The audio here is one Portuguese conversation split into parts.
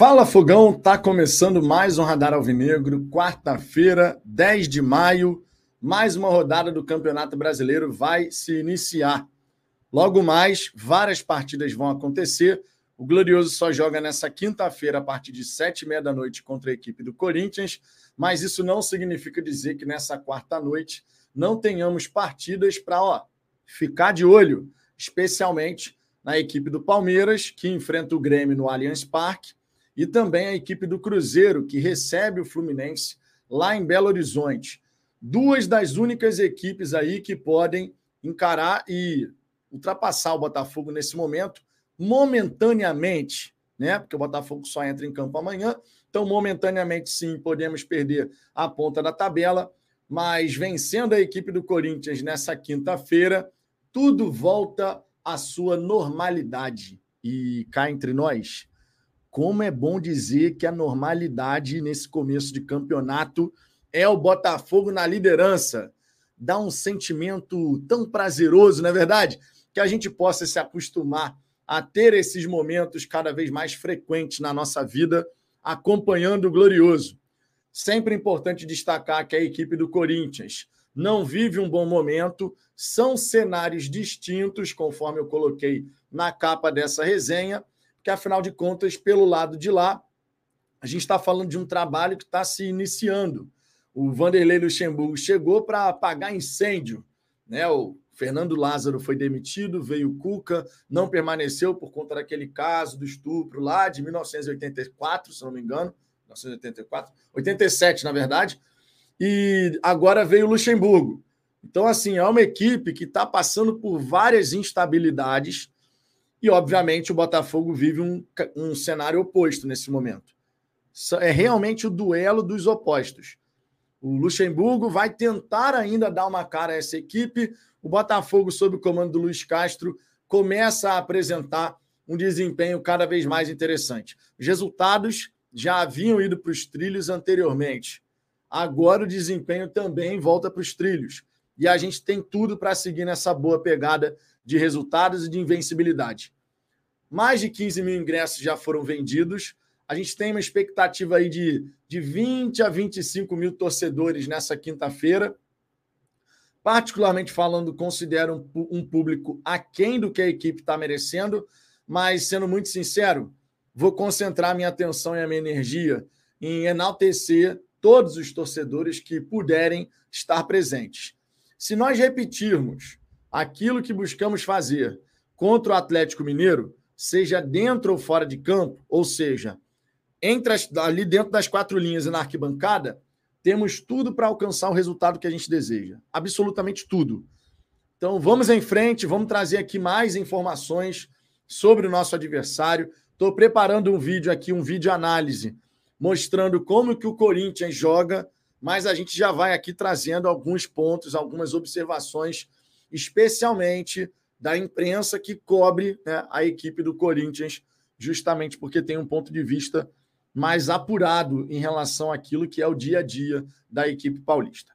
Fala Fogão, tá começando mais um Radar Alvinegro, quarta-feira, 10 de maio, mais uma rodada do Campeonato Brasileiro vai se iniciar. Logo mais, várias partidas vão acontecer. O Glorioso só joga nessa quinta-feira, a partir de sete e meia da noite, contra a equipe do Corinthians, mas isso não significa dizer que nessa quarta-noite não tenhamos partidas para ficar de olho, especialmente na equipe do Palmeiras, que enfrenta o Grêmio no Allianz Parque, e também a equipe do Cruzeiro, que recebe o Fluminense lá em Belo Horizonte. Duas das únicas equipes aí que podem encarar e ultrapassar o Botafogo nesse momento, momentaneamente, né? Porque o Botafogo só entra em campo amanhã. Então, momentaneamente, sim, podemos perder a ponta da tabela, mas vencendo a equipe do Corinthians nessa quinta-feira, tudo volta à sua normalidade. E cá entre nós, como é bom dizer que a normalidade nesse começo de campeonato é o Botafogo na liderança. Dá um sentimento tão prazeroso, não é verdade? Que a gente possa se acostumar a ter esses momentos cada vez mais frequentes na nossa vida, acompanhando o Glorioso. Sempre importante destacar que a equipe do Corinthians não vive um bom momento, são cenários distintos, conforme eu coloquei na capa dessa resenha, que afinal de contas, pelo lado de lá, a gente está falando de um trabalho que está se iniciando. O Vanderlei Luxemburgo chegou para apagar incêndio. Né? O Fernando Lázaro foi demitido, veio o Cuca, não permaneceu por conta daquele caso do estupro lá de 1984, se não me engano. 1984, 87, na verdade. E agora veio o Luxemburgo. Então, assim, é uma equipe que está passando por várias instabilidades e, obviamente, o Botafogo vive um, um cenário oposto nesse momento. É realmente o duelo dos opostos. O Luxemburgo vai tentar ainda dar uma cara a essa equipe. O Botafogo, sob o comando do Luiz Castro, começa a apresentar um desempenho cada vez mais interessante. Os resultados já haviam ido para os trilhos anteriormente. Agora o desempenho também volta para os trilhos. E a gente tem tudo para seguir nessa boa pegada de resultados e de invencibilidade. Mais de 15 mil ingressos já foram vendidos. A gente tem uma expectativa aí de, de 20 a 25 mil torcedores nessa quinta-feira. Particularmente falando, considero um, um público aquém do que a equipe está merecendo, mas sendo muito sincero, vou concentrar minha atenção e a minha energia em enaltecer todos os torcedores que puderem estar presentes. Se nós repetirmos aquilo que buscamos fazer contra o Atlético Mineiro, seja dentro ou fora de campo, ou seja, entre as, ali dentro das quatro linhas e na arquibancada, temos tudo para alcançar o resultado que a gente deseja. Absolutamente tudo. Então vamos em frente, vamos trazer aqui mais informações sobre o nosso adversário. Estou preparando um vídeo aqui, um vídeo análise, mostrando como que o Corinthians joga mas a gente já vai aqui trazendo alguns pontos, algumas observações, especialmente da imprensa que cobre né, a equipe do Corinthians, justamente porque tem um ponto de vista mais apurado em relação àquilo que é o dia a dia da equipe paulista.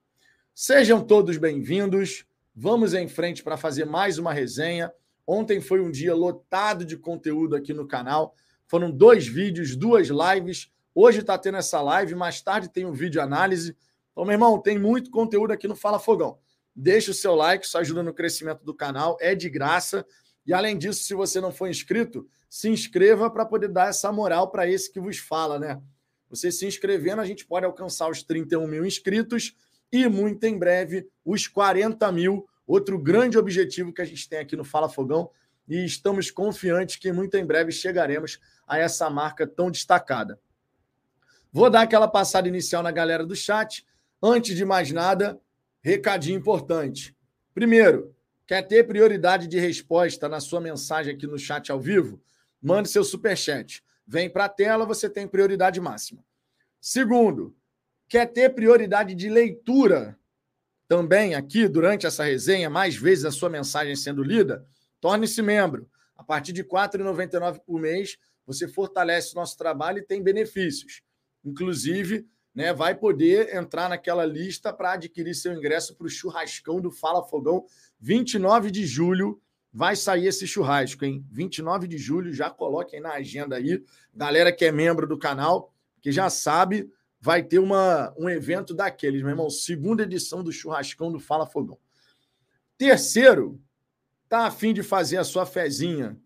Sejam todos bem-vindos. Vamos em frente para fazer mais uma resenha. Ontem foi um dia lotado de conteúdo aqui no canal. Foram dois vídeos, duas lives Hoje está tendo essa live, mais tarde tem um vídeo análise. Então, meu irmão, tem muito conteúdo aqui no Fala Fogão. Deixa o seu like, isso ajuda no crescimento do canal, é de graça. E além disso, se você não for inscrito, se inscreva para poder dar essa moral para esse que vos fala, né? Você se inscrevendo, a gente pode alcançar os 31 mil inscritos e muito em breve os 40 mil. Outro grande objetivo que a gente tem aqui no Fala Fogão. E estamos confiantes que muito em breve chegaremos a essa marca tão destacada. Vou dar aquela passada inicial na galera do chat. Antes de mais nada, recadinho importante. Primeiro, quer ter prioridade de resposta na sua mensagem aqui no chat ao vivo? Mande seu super chat. Vem para a tela, você tem prioridade máxima. Segundo, quer ter prioridade de leitura também aqui durante essa resenha, mais vezes a sua mensagem sendo lida? Torne-se membro. A partir de R$ 4,99 por mês, você fortalece o nosso trabalho e tem benefícios inclusive, né, vai poder entrar naquela lista para adquirir seu ingresso para o churrascão do Fala Fogão, 29 de julho, vai sair esse churrasco, hein? 29 de julho, já coloquem na agenda aí. Galera que é membro do canal, que já sabe, vai ter uma, um evento daqueles, meu irmão. Segunda edição do churrascão do Fala Fogão. Terceiro, tá afim de fazer a sua fezinha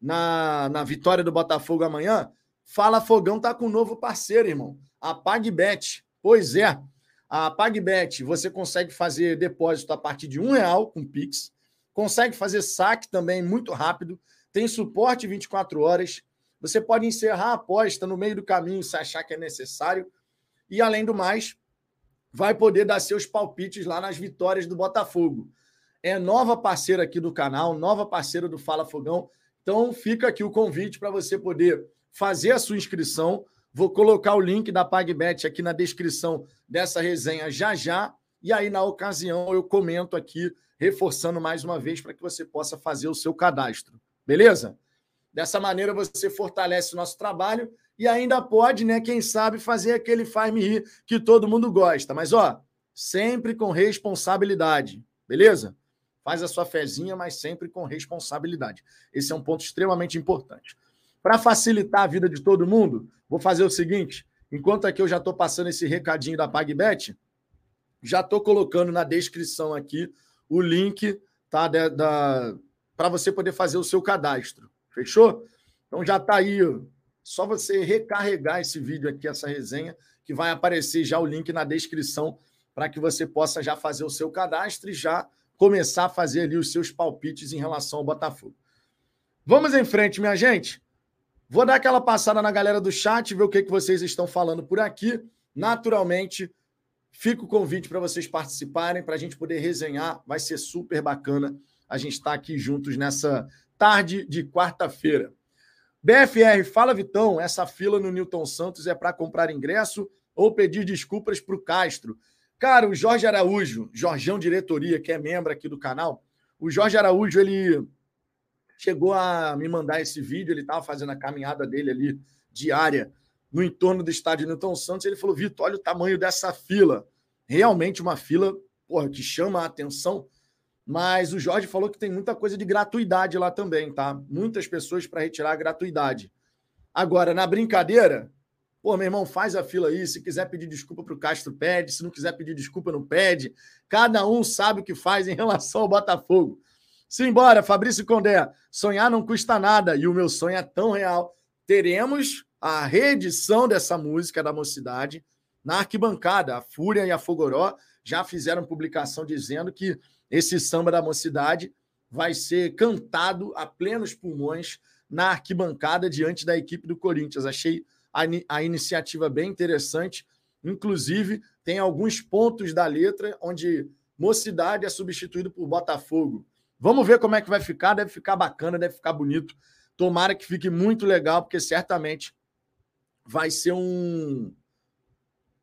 na, na vitória do Botafogo amanhã? Fala Fogão tá com um novo parceiro, irmão. A PagBet. Pois é, a PagBet, você consegue fazer depósito a partir de um real com Pix, consegue fazer saque também muito rápido, tem suporte 24 horas, você pode encerrar a aposta no meio do caminho se achar que é necessário, e além do mais, vai poder dar seus palpites lá nas vitórias do Botafogo. É nova parceira aqui do canal, nova parceira do Fala Fogão, então fica aqui o convite para você poder fazer a sua inscrição. Vou colocar o link da PagBet aqui na descrição dessa resenha já já. E aí, na ocasião, eu comento aqui, reforçando mais uma vez, para que você possa fazer o seu cadastro. Beleza? Dessa maneira, você fortalece o nosso trabalho e ainda pode, né, quem sabe, fazer aquele faz-me rir que todo mundo gosta. Mas, ó, sempre com responsabilidade. Beleza? Faz a sua fezinha, mas sempre com responsabilidade. Esse é um ponto extremamente importante. Para facilitar a vida de todo mundo, vou fazer o seguinte: enquanto aqui eu já estou passando esse recadinho da PagBet, já estou colocando na descrição aqui o link tá, da, da para você poder fazer o seu cadastro. Fechou? Então já está aí. Só você recarregar esse vídeo aqui, essa resenha, que vai aparecer já o link na descrição para que você possa já fazer o seu cadastro e já começar a fazer ali os seus palpites em relação ao Botafogo. Vamos em frente, minha gente. Vou dar aquela passada na galera do chat, ver o que, que vocês estão falando por aqui. Naturalmente, fica o convite para vocês participarem, para a gente poder resenhar. Vai ser super bacana a gente estar tá aqui juntos nessa tarde de quarta-feira. BFR, fala Vitão, essa fila no Newton Santos é para comprar ingresso ou pedir desculpas para o Castro? Cara, o Jorge Araújo, Jorgão Diretoria, que é membro aqui do canal, o Jorge Araújo, ele chegou a me mandar esse vídeo, ele estava fazendo a caminhada dele ali diária no entorno do estádio Newton Santos, ele falou: Vitor, olha o tamanho dessa fila. Realmente uma fila porra, que chama a atenção, mas o Jorge falou que tem muita coisa de gratuidade lá também, tá? Muitas pessoas para retirar a gratuidade. Agora, na brincadeira, pô, meu irmão, faz a fila aí. Se quiser pedir desculpa para o Castro, pede. Se não quiser pedir desculpa, não pede. Cada um sabe o que faz em relação ao Botafogo. Simbora, Fabrício Condé. Sonhar não custa nada e o meu sonho é tão real. Teremos a reedição dessa música da mocidade na arquibancada. A Fúria e a Fogoró já fizeram publicação dizendo que esse samba da mocidade vai ser cantado a plenos pulmões na arquibancada diante da equipe do Corinthians. Achei a, a iniciativa bem interessante. Inclusive, tem alguns pontos da letra onde mocidade é substituído por Botafogo. Vamos ver como é que vai ficar. Deve ficar bacana, deve ficar bonito. Tomara que fique muito legal, porque certamente vai ser um.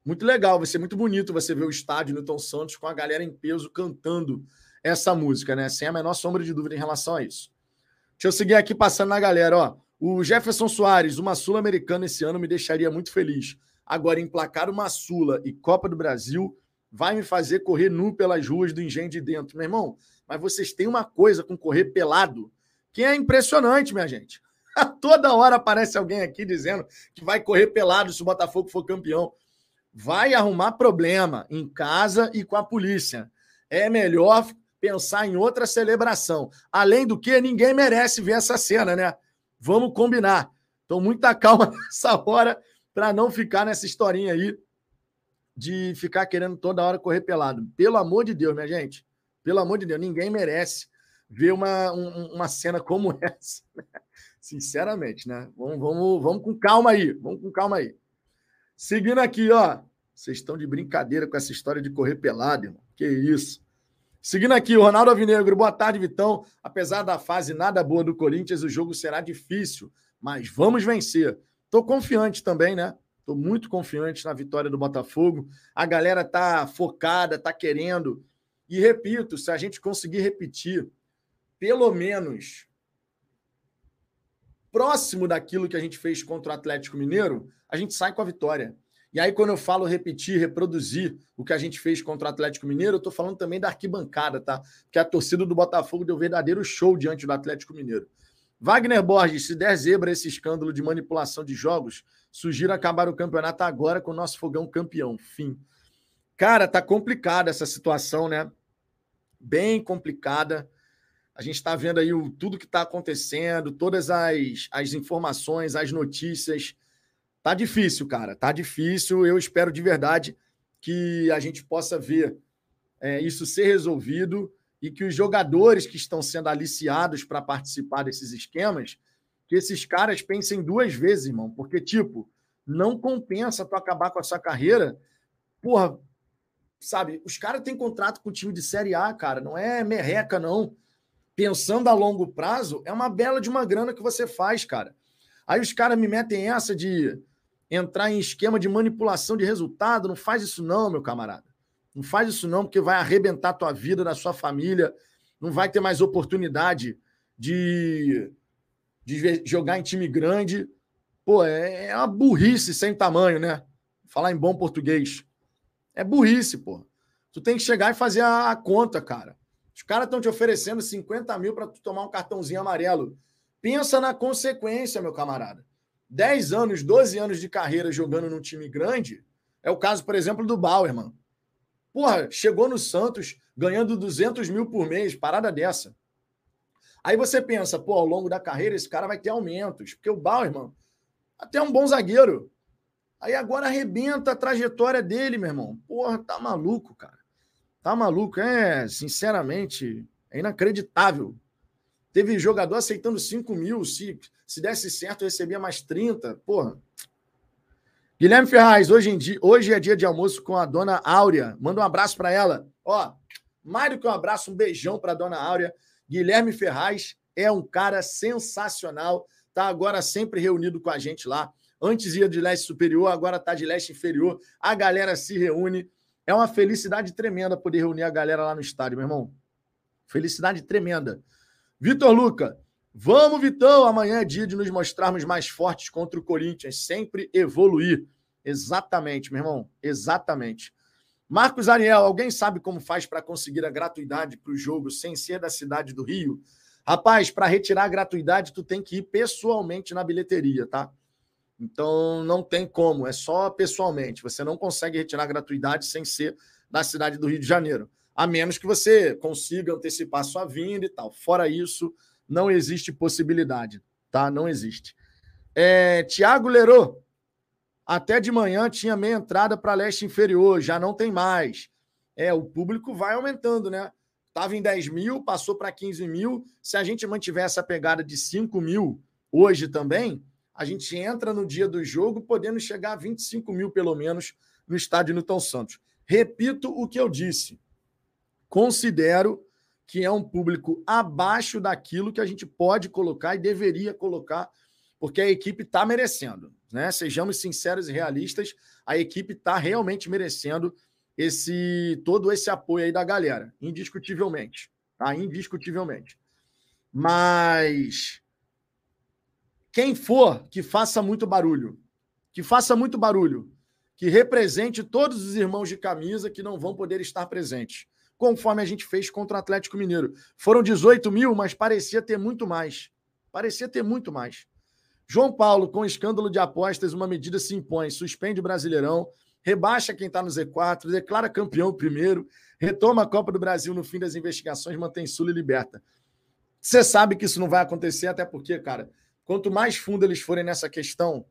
Muito legal, vai ser muito bonito você ver o estádio Newton Santos com a galera em peso cantando essa música, né? Sem a menor sombra de dúvida em relação a isso. Deixa eu seguir aqui passando na galera, ó. O Jefferson Soares, uma Sul-Americana esse ano me deixaria muito feliz. Agora, emplacar uma Sula e Copa do Brasil vai me fazer correr nu pelas ruas do Engenho de Dentro. Meu irmão, mas vocês têm uma coisa com correr pelado que é impressionante, minha gente. Toda hora aparece alguém aqui dizendo que vai correr pelado se o Botafogo for campeão. Vai arrumar problema em casa e com a polícia. É melhor pensar em outra celebração. Além do que, ninguém merece ver essa cena, né? Vamos combinar. Então, muita calma nessa hora para não ficar nessa historinha aí de ficar querendo toda hora correr pelado. Pelo amor de Deus, minha gente. Pelo amor de Deus, ninguém merece ver uma, um, uma cena como essa. Sinceramente, né? Vamos, vamos, vamos com calma aí. Vamos com calma aí. Seguindo aqui, ó. Vocês estão de brincadeira com essa história de correr pelado, irmão. Que isso. Seguindo aqui, o Ronaldo Avinegro. Boa tarde, Vitão. Apesar da fase nada boa do Corinthians, o jogo será difícil, mas vamos vencer. Estou confiante também, né? Estou muito confiante na vitória do Botafogo. A galera tá focada, tá querendo. E repito, se a gente conseguir repetir, pelo menos próximo daquilo que a gente fez contra o Atlético Mineiro, a gente sai com a vitória. E aí, quando eu falo repetir, reproduzir o que a gente fez contra o Atlético Mineiro, eu estou falando também da arquibancada, tá? Que a torcida do Botafogo deu verdadeiro show diante do Atlético Mineiro. Wagner Borges, se der zebra esse escândalo de manipulação de jogos, sugiro acabar o campeonato agora com o nosso fogão campeão. Fim. Cara, tá complicada essa situação, né? Bem complicada. A gente está vendo aí o, tudo que está acontecendo, todas as, as informações, as notícias Tá difícil, cara. Tá difícil. Eu espero de verdade que a gente possa ver é, isso ser resolvido e que os jogadores que estão sendo aliciados para participar desses esquemas, que esses caras pensem duas vezes, irmão. Porque, tipo, não compensa tu acabar com a sua carreira. Porra, sabe? Os caras têm contrato com o time de Série A, cara. Não é merreca, não. Pensando a longo prazo, é uma bela de uma grana que você faz, cara. Aí os caras me metem essa de entrar em esquema de manipulação de resultado. Não faz isso, não, meu camarada. Não faz isso, não, porque vai arrebentar a tua vida, da sua família. Não vai ter mais oportunidade de, de jogar em time grande. Pô, é, é uma burrice sem tamanho, né? Falar em bom português. É burrice, pô. Tu tem que chegar e fazer a, a conta, cara. Os caras estão te oferecendo 50 mil para tu tomar um cartãozinho amarelo. Pensa na consequência, meu camarada. 10 anos, 12 anos de carreira jogando num time grande, é o caso, por exemplo, do Bauer, mano. Porra, chegou no Santos ganhando 200 mil por mês, parada dessa. Aí você pensa, pô, ao longo da carreira esse cara vai ter aumentos, porque o Bauer, mano, até é um bom zagueiro. Aí agora arrebenta a trajetória dele, meu irmão. Porra, tá maluco, cara. Tá maluco. É, sinceramente, é inacreditável Teve jogador aceitando 5 mil. Se, se desse certo, recebia mais 30. Porra. Guilherme Ferraz, hoje, em dia, hoje é dia de almoço com a dona Áurea. Manda um abraço para ela. Ó, mais do que um abraço, um beijão para dona Áurea. Guilherme Ferraz é um cara sensacional. Tá agora sempre reunido com a gente lá. Antes ia de leste superior, agora tá de leste inferior. A galera se reúne. É uma felicidade tremenda poder reunir a galera lá no estádio, meu irmão. Felicidade tremenda. Vitor Luca, vamos, Vitão. Amanhã é dia de nos mostrarmos mais fortes contra o Corinthians. Sempre evoluir. Exatamente, meu irmão. Exatamente. Marcos Ariel, alguém sabe como faz para conseguir a gratuidade para o jogo sem ser da cidade do Rio? Rapaz, para retirar a gratuidade, tu tem que ir pessoalmente na bilheteria, tá? Então não tem como, é só pessoalmente. Você não consegue retirar gratuidade sem ser da cidade do Rio de Janeiro a menos que você consiga antecipar sua vinda e tal. Fora isso, não existe possibilidade, tá? Não existe. É, Tiago Lerô, até de manhã tinha meia entrada para leste inferior, já não tem mais. É, o público vai aumentando, né? Estava em 10 mil, passou para 15 mil. Se a gente mantiver essa pegada de 5 mil hoje também, a gente entra no dia do jogo podendo chegar a 25 mil, pelo menos, no estádio Newton Santos. Repito o que eu disse considero que é um público abaixo daquilo que a gente pode colocar e deveria colocar, porque a equipe está merecendo. Né? Sejamos sinceros e realistas, a equipe está realmente merecendo esse todo esse apoio aí da galera, indiscutivelmente. Tá? Indiscutivelmente. Mas quem for que faça muito barulho, que faça muito barulho, que represente todos os irmãos de camisa que não vão poder estar presentes conforme a gente fez contra o Atlético Mineiro. Foram 18 mil, mas parecia ter muito mais. Parecia ter muito mais. João Paulo, com escândalo de apostas, uma medida se impõe: suspende o Brasileirão, rebaixa quem está no Z4, declara campeão primeiro, retoma a Copa do Brasil no fim das investigações, mantém Sul e liberta. Você sabe que isso não vai acontecer, até porque, cara, quanto mais fundo eles forem nessa questão,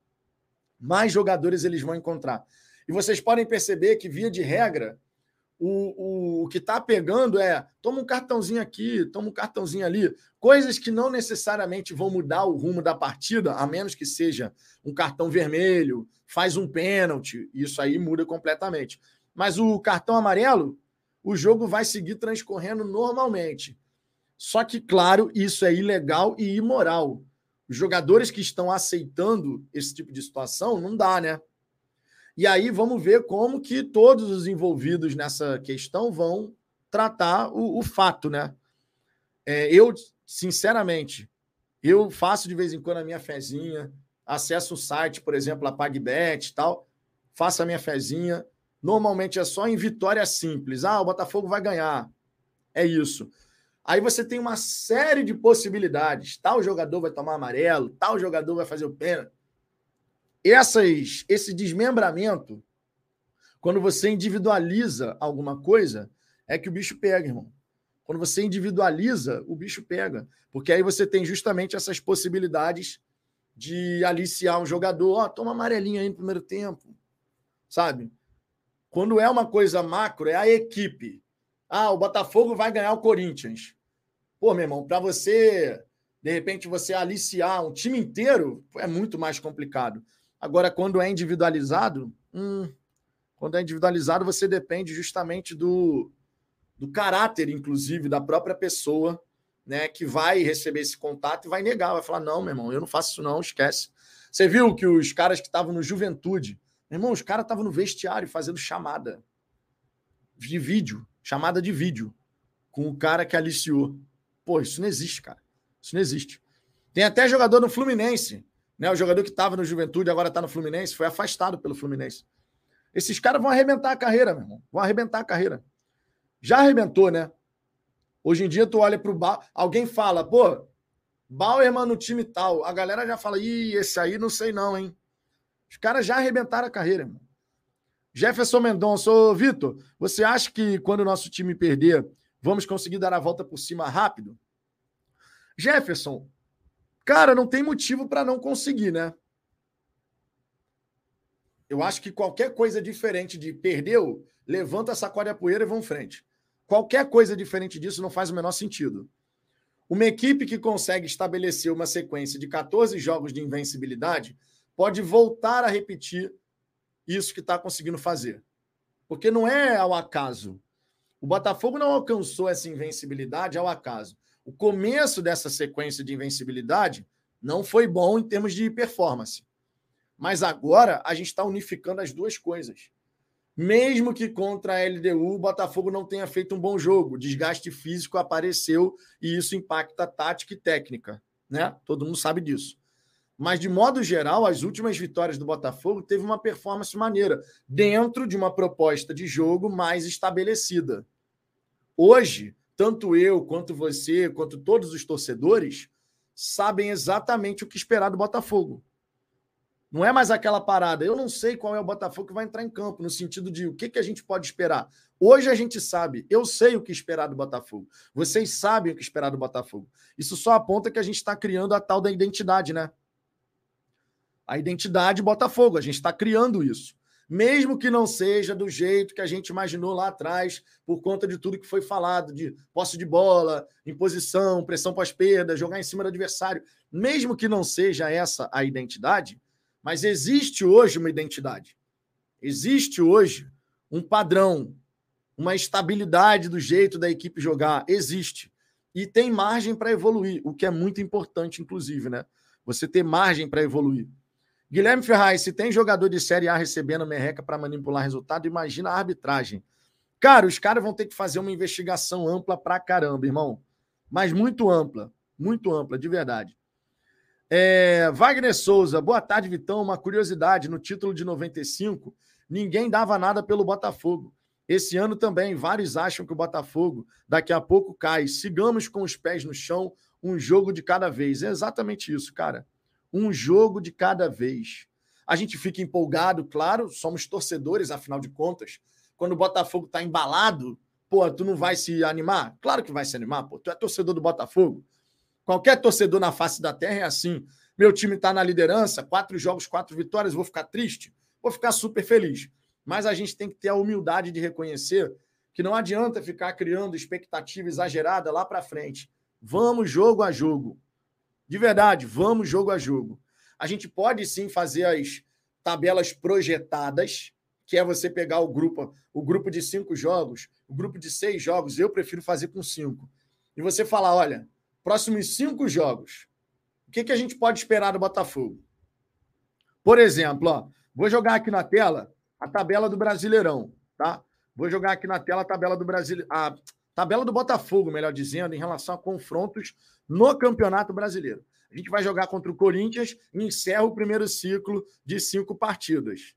mais jogadores eles vão encontrar. E vocês podem perceber que, via de regra, o, o, o que está pegando é toma um cartãozinho aqui, toma um cartãozinho ali. Coisas que não necessariamente vão mudar o rumo da partida, a menos que seja um cartão vermelho, faz um pênalti, isso aí muda completamente. Mas o cartão amarelo, o jogo vai seguir transcorrendo normalmente. Só que, claro, isso é ilegal e imoral. Jogadores que estão aceitando esse tipo de situação, não dá, né? E aí vamos ver como que todos os envolvidos nessa questão vão tratar o, o fato, né? É, eu, sinceramente, eu faço de vez em quando a minha fezinha, acesso o site, por exemplo, a PagBet e tal. faço a minha fezinha. Normalmente é só em vitória simples. Ah, o Botafogo vai ganhar. É isso. Aí você tem uma série de possibilidades. Tal jogador vai tomar amarelo, tal jogador vai fazer o pênalti. Essas, esse desmembramento, quando você individualiza alguma coisa, é que o bicho pega, irmão. Quando você individualiza, o bicho pega. Porque aí você tem justamente essas possibilidades de aliciar um jogador. Ó, oh, toma amarelinha aí no primeiro tempo. Sabe? Quando é uma coisa macro, é a equipe. Ah, o Botafogo vai ganhar o Corinthians. Pô, meu irmão, para você, de repente, você aliciar um time inteiro, é muito mais complicado. Agora, quando é individualizado, hum, quando é individualizado, você depende justamente do, do caráter, inclusive, da própria pessoa, né, que vai receber esse contato e vai negar, vai falar: não, meu irmão, eu não faço isso, não, esquece. Você viu que os caras que estavam no Juventude, meu irmão, os caras estavam no vestiário fazendo chamada de vídeo, chamada de vídeo, com o cara que aliciou. Pô, isso não existe, cara. Isso não existe. Tem até jogador no Fluminense né? O jogador que estava no Juventude agora está no Fluminense, foi afastado pelo Fluminense. Esses caras vão arrebentar a carreira, meu irmão. Vão arrebentar a carreira. Já arrebentou, né? Hoje em dia, tu olha para o Bauer, alguém fala, pô, Bauerman no time tal. A galera já fala, ih, esse aí não sei não, hein? Os caras já arrebentaram a carreira, irmão. Jefferson Mendonça, ô Vitor, você acha que quando o nosso time perder, vamos conseguir dar a volta por cima rápido? Jefferson, Cara, não tem motivo para não conseguir, né? Eu acho que qualquer coisa diferente de perdeu, levanta, sacode a poeira e vão frente. Qualquer coisa diferente disso não faz o menor sentido. Uma equipe que consegue estabelecer uma sequência de 14 jogos de invencibilidade pode voltar a repetir isso que está conseguindo fazer. Porque não é ao acaso. O Botafogo não alcançou essa invencibilidade ao acaso o começo dessa sequência de invencibilidade não foi bom em termos de performance. Mas agora a gente está unificando as duas coisas. Mesmo que contra a LDU o Botafogo não tenha feito um bom jogo, desgaste físico apareceu e isso impacta tática e técnica, né? Todo mundo sabe disso. Mas de modo geral, as últimas vitórias do Botafogo teve uma performance maneira, dentro de uma proposta de jogo mais estabelecida. Hoje, tanto eu, quanto você, quanto todos os torcedores, sabem exatamente o que esperar do Botafogo. Não é mais aquela parada. Eu não sei qual é o Botafogo que vai entrar em campo, no sentido de o que, que a gente pode esperar. Hoje a gente sabe, eu sei o que esperar do Botafogo. Vocês sabem o que esperar do Botafogo. Isso só aponta que a gente está criando a tal da identidade, né? A identidade Botafogo. A gente está criando isso mesmo que não seja do jeito que a gente imaginou lá atrás, por conta de tudo que foi falado, de posse de bola, imposição, pressão pós-perda, jogar em cima do adversário, mesmo que não seja essa a identidade, mas existe hoje uma identidade. Existe hoje um padrão, uma estabilidade do jeito da equipe jogar, existe. E tem margem para evoluir, o que é muito importante, inclusive, né? Você ter margem para evoluir. Guilherme Ferraz, se tem jogador de Série A recebendo merreca para manipular resultado, imagina a arbitragem. Cara, os caras vão ter que fazer uma investigação ampla pra caramba, irmão. Mas muito ampla, muito ampla, de verdade. É, Wagner Souza, boa tarde, Vitão. Uma curiosidade: no título de 95, ninguém dava nada pelo Botafogo. Esse ano também, vários acham que o Botafogo daqui a pouco cai. Sigamos com os pés no chão, um jogo de cada vez. É exatamente isso, cara um jogo de cada vez. A gente fica empolgado, claro, somos torcedores, afinal de contas. Quando o Botafogo está embalado, pô, tu não vai se animar? Claro que vai se animar, pô. Tu é torcedor do Botafogo. Qualquer torcedor na face da terra é assim. Meu time está na liderança, quatro jogos, quatro vitórias, vou ficar triste? Vou ficar super feliz. Mas a gente tem que ter a humildade de reconhecer que não adianta ficar criando expectativa exagerada lá para frente. Vamos jogo a jogo. De verdade, vamos jogo a jogo. A gente pode sim fazer as tabelas projetadas, que é você pegar o grupo, o grupo de cinco jogos, o grupo de seis jogos, eu prefiro fazer com cinco. E você falar, olha, próximos cinco jogos, o que, que a gente pode esperar do Botafogo? Por exemplo, ó, vou jogar aqui na tela a tabela do Brasileirão, tá? Vou jogar aqui na tela a tabela do Brasil, a tabela do Botafogo, melhor dizendo, em relação a confrontos no Campeonato Brasileiro. A gente vai jogar contra o Corinthians e encerra o primeiro ciclo de cinco partidas.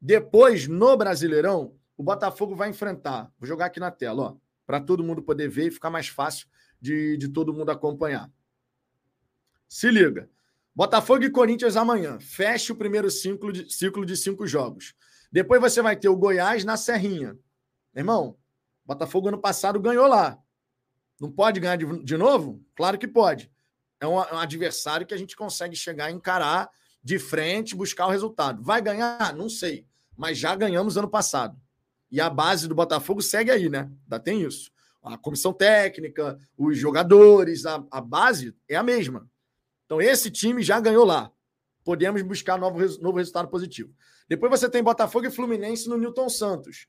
Depois, no Brasileirão, o Botafogo vai enfrentar. Vou jogar aqui na tela, ó, para todo mundo poder ver e ficar mais fácil de, de todo mundo acompanhar. Se liga. Botafogo e Corinthians amanhã. Feche o primeiro ciclo de, ciclo de cinco jogos. Depois você vai ter o Goiás na Serrinha. Irmão, Botafogo ano passado ganhou lá. Não pode ganhar de, de novo? Claro que pode. É um, um adversário que a gente consegue chegar encarar de frente, buscar o resultado. Vai ganhar? Não sei. Mas já ganhamos ano passado. E a base do Botafogo segue aí, né? Ainda tem isso. A comissão técnica, os jogadores, a, a base é a mesma. Então, esse time já ganhou lá. Podemos buscar novo, novo resultado positivo. Depois você tem Botafogo e Fluminense no Newton Santos.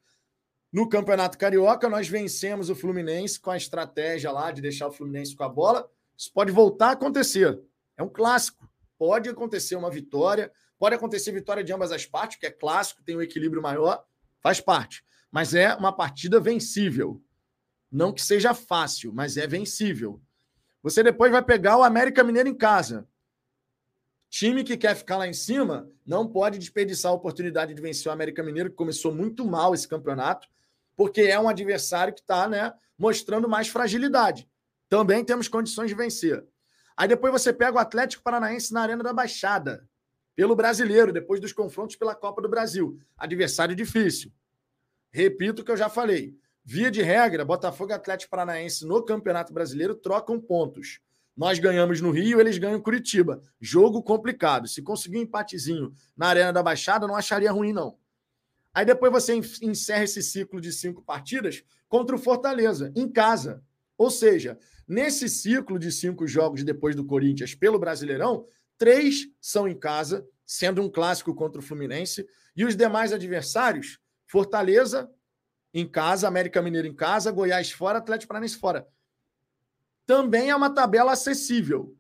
No Campeonato Carioca, nós vencemos o Fluminense com a estratégia lá de deixar o Fluminense com a bola. Isso pode voltar a acontecer. É um clássico. Pode acontecer uma vitória, pode acontecer vitória de ambas as partes, que é clássico, tem um equilíbrio maior, faz parte. Mas é uma partida vencível. Não que seja fácil, mas é vencível. Você depois vai pegar o América Mineiro em casa. Time que quer ficar lá em cima não pode desperdiçar a oportunidade de vencer o América Mineiro, que começou muito mal esse campeonato, porque é um adversário que está né, mostrando mais fragilidade. Também temos condições de vencer. Aí depois você pega o Atlético Paranaense na Arena da Baixada, pelo brasileiro, depois dos confrontos pela Copa do Brasil. Adversário difícil. Repito o que eu já falei. Via de regra, Botafogo e Atlético Paranaense no Campeonato Brasileiro trocam pontos. Nós ganhamos no Rio, eles ganham Curitiba. Jogo complicado. Se conseguir um empatezinho na Arena da Baixada, não acharia ruim, não. Aí depois você encerra esse ciclo de cinco partidas contra o Fortaleza, em casa. Ou seja, nesse ciclo de cinco jogos depois do Corinthians pelo Brasileirão, três são em casa, sendo um clássico contra o Fluminense, e os demais adversários, Fortaleza em casa, América Mineiro em casa, Goiás fora, Atlético Paranaense fora também é uma tabela acessível.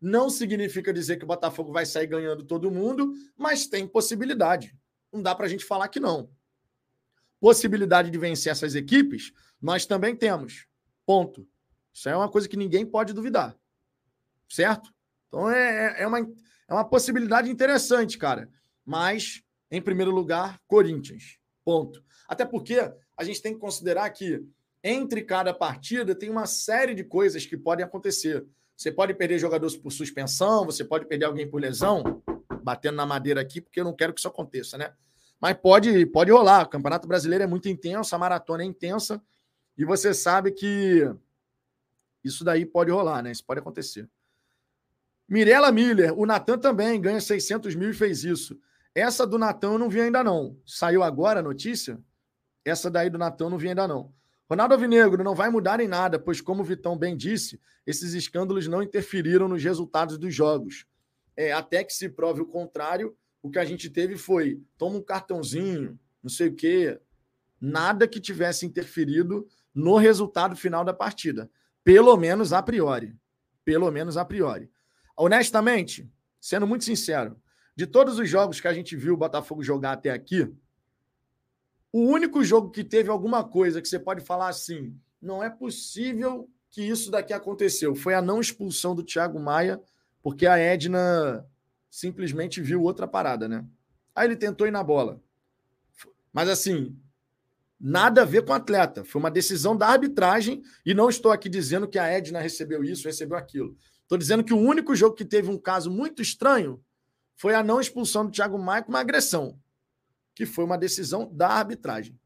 Não significa dizer que o Botafogo vai sair ganhando todo mundo, mas tem possibilidade. Não dá para a gente falar que não. Possibilidade de vencer essas equipes, nós também temos. Ponto. Isso é uma coisa que ninguém pode duvidar. Certo? Então é, é, é uma, é uma possibilidade interessante, cara. Mas, em primeiro lugar, Corinthians. Ponto. Até porque a gente tem que considerar que entre cada partida tem uma série de coisas que podem acontecer. Você pode perder jogadores por suspensão, você pode perder alguém por lesão, batendo na madeira aqui, porque eu não quero que isso aconteça, né? Mas pode, pode rolar. O Campeonato Brasileiro é muito intenso, a maratona é intensa, e você sabe que isso daí pode rolar, né? Isso pode acontecer. Mirela Miller, o Natan também ganha 600 mil e fez isso. Essa do Natan eu não vi ainda não. Saiu agora a notícia? Essa daí do Natan eu não vi ainda não. Ronaldo Alvinegro não vai mudar em nada, pois, como o Vitão bem disse, esses escândalos não interferiram nos resultados dos jogos. É, até que se prove o contrário, o que a gente teve foi: toma um cartãozinho, não sei o quê. Nada que tivesse interferido no resultado final da partida. Pelo menos a priori. Pelo menos a priori. Honestamente, sendo muito sincero, de todos os jogos que a gente viu o Botafogo jogar até aqui, o único jogo que teve alguma coisa que você pode falar assim, não é possível que isso daqui aconteceu, foi a não expulsão do Thiago Maia, porque a Edna simplesmente viu outra parada, né? Aí ele tentou ir na bola. Mas assim, nada a ver com o atleta. Foi uma decisão da arbitragem e não estou aqui dizendo que a Edna recebeu isso, recebeu aquilo. Estou dizendo que o único jogo que teve um caso muito estranho foi a não expulsão do Thiago Maia com uma agressão que foi uma decisão da arbitragem.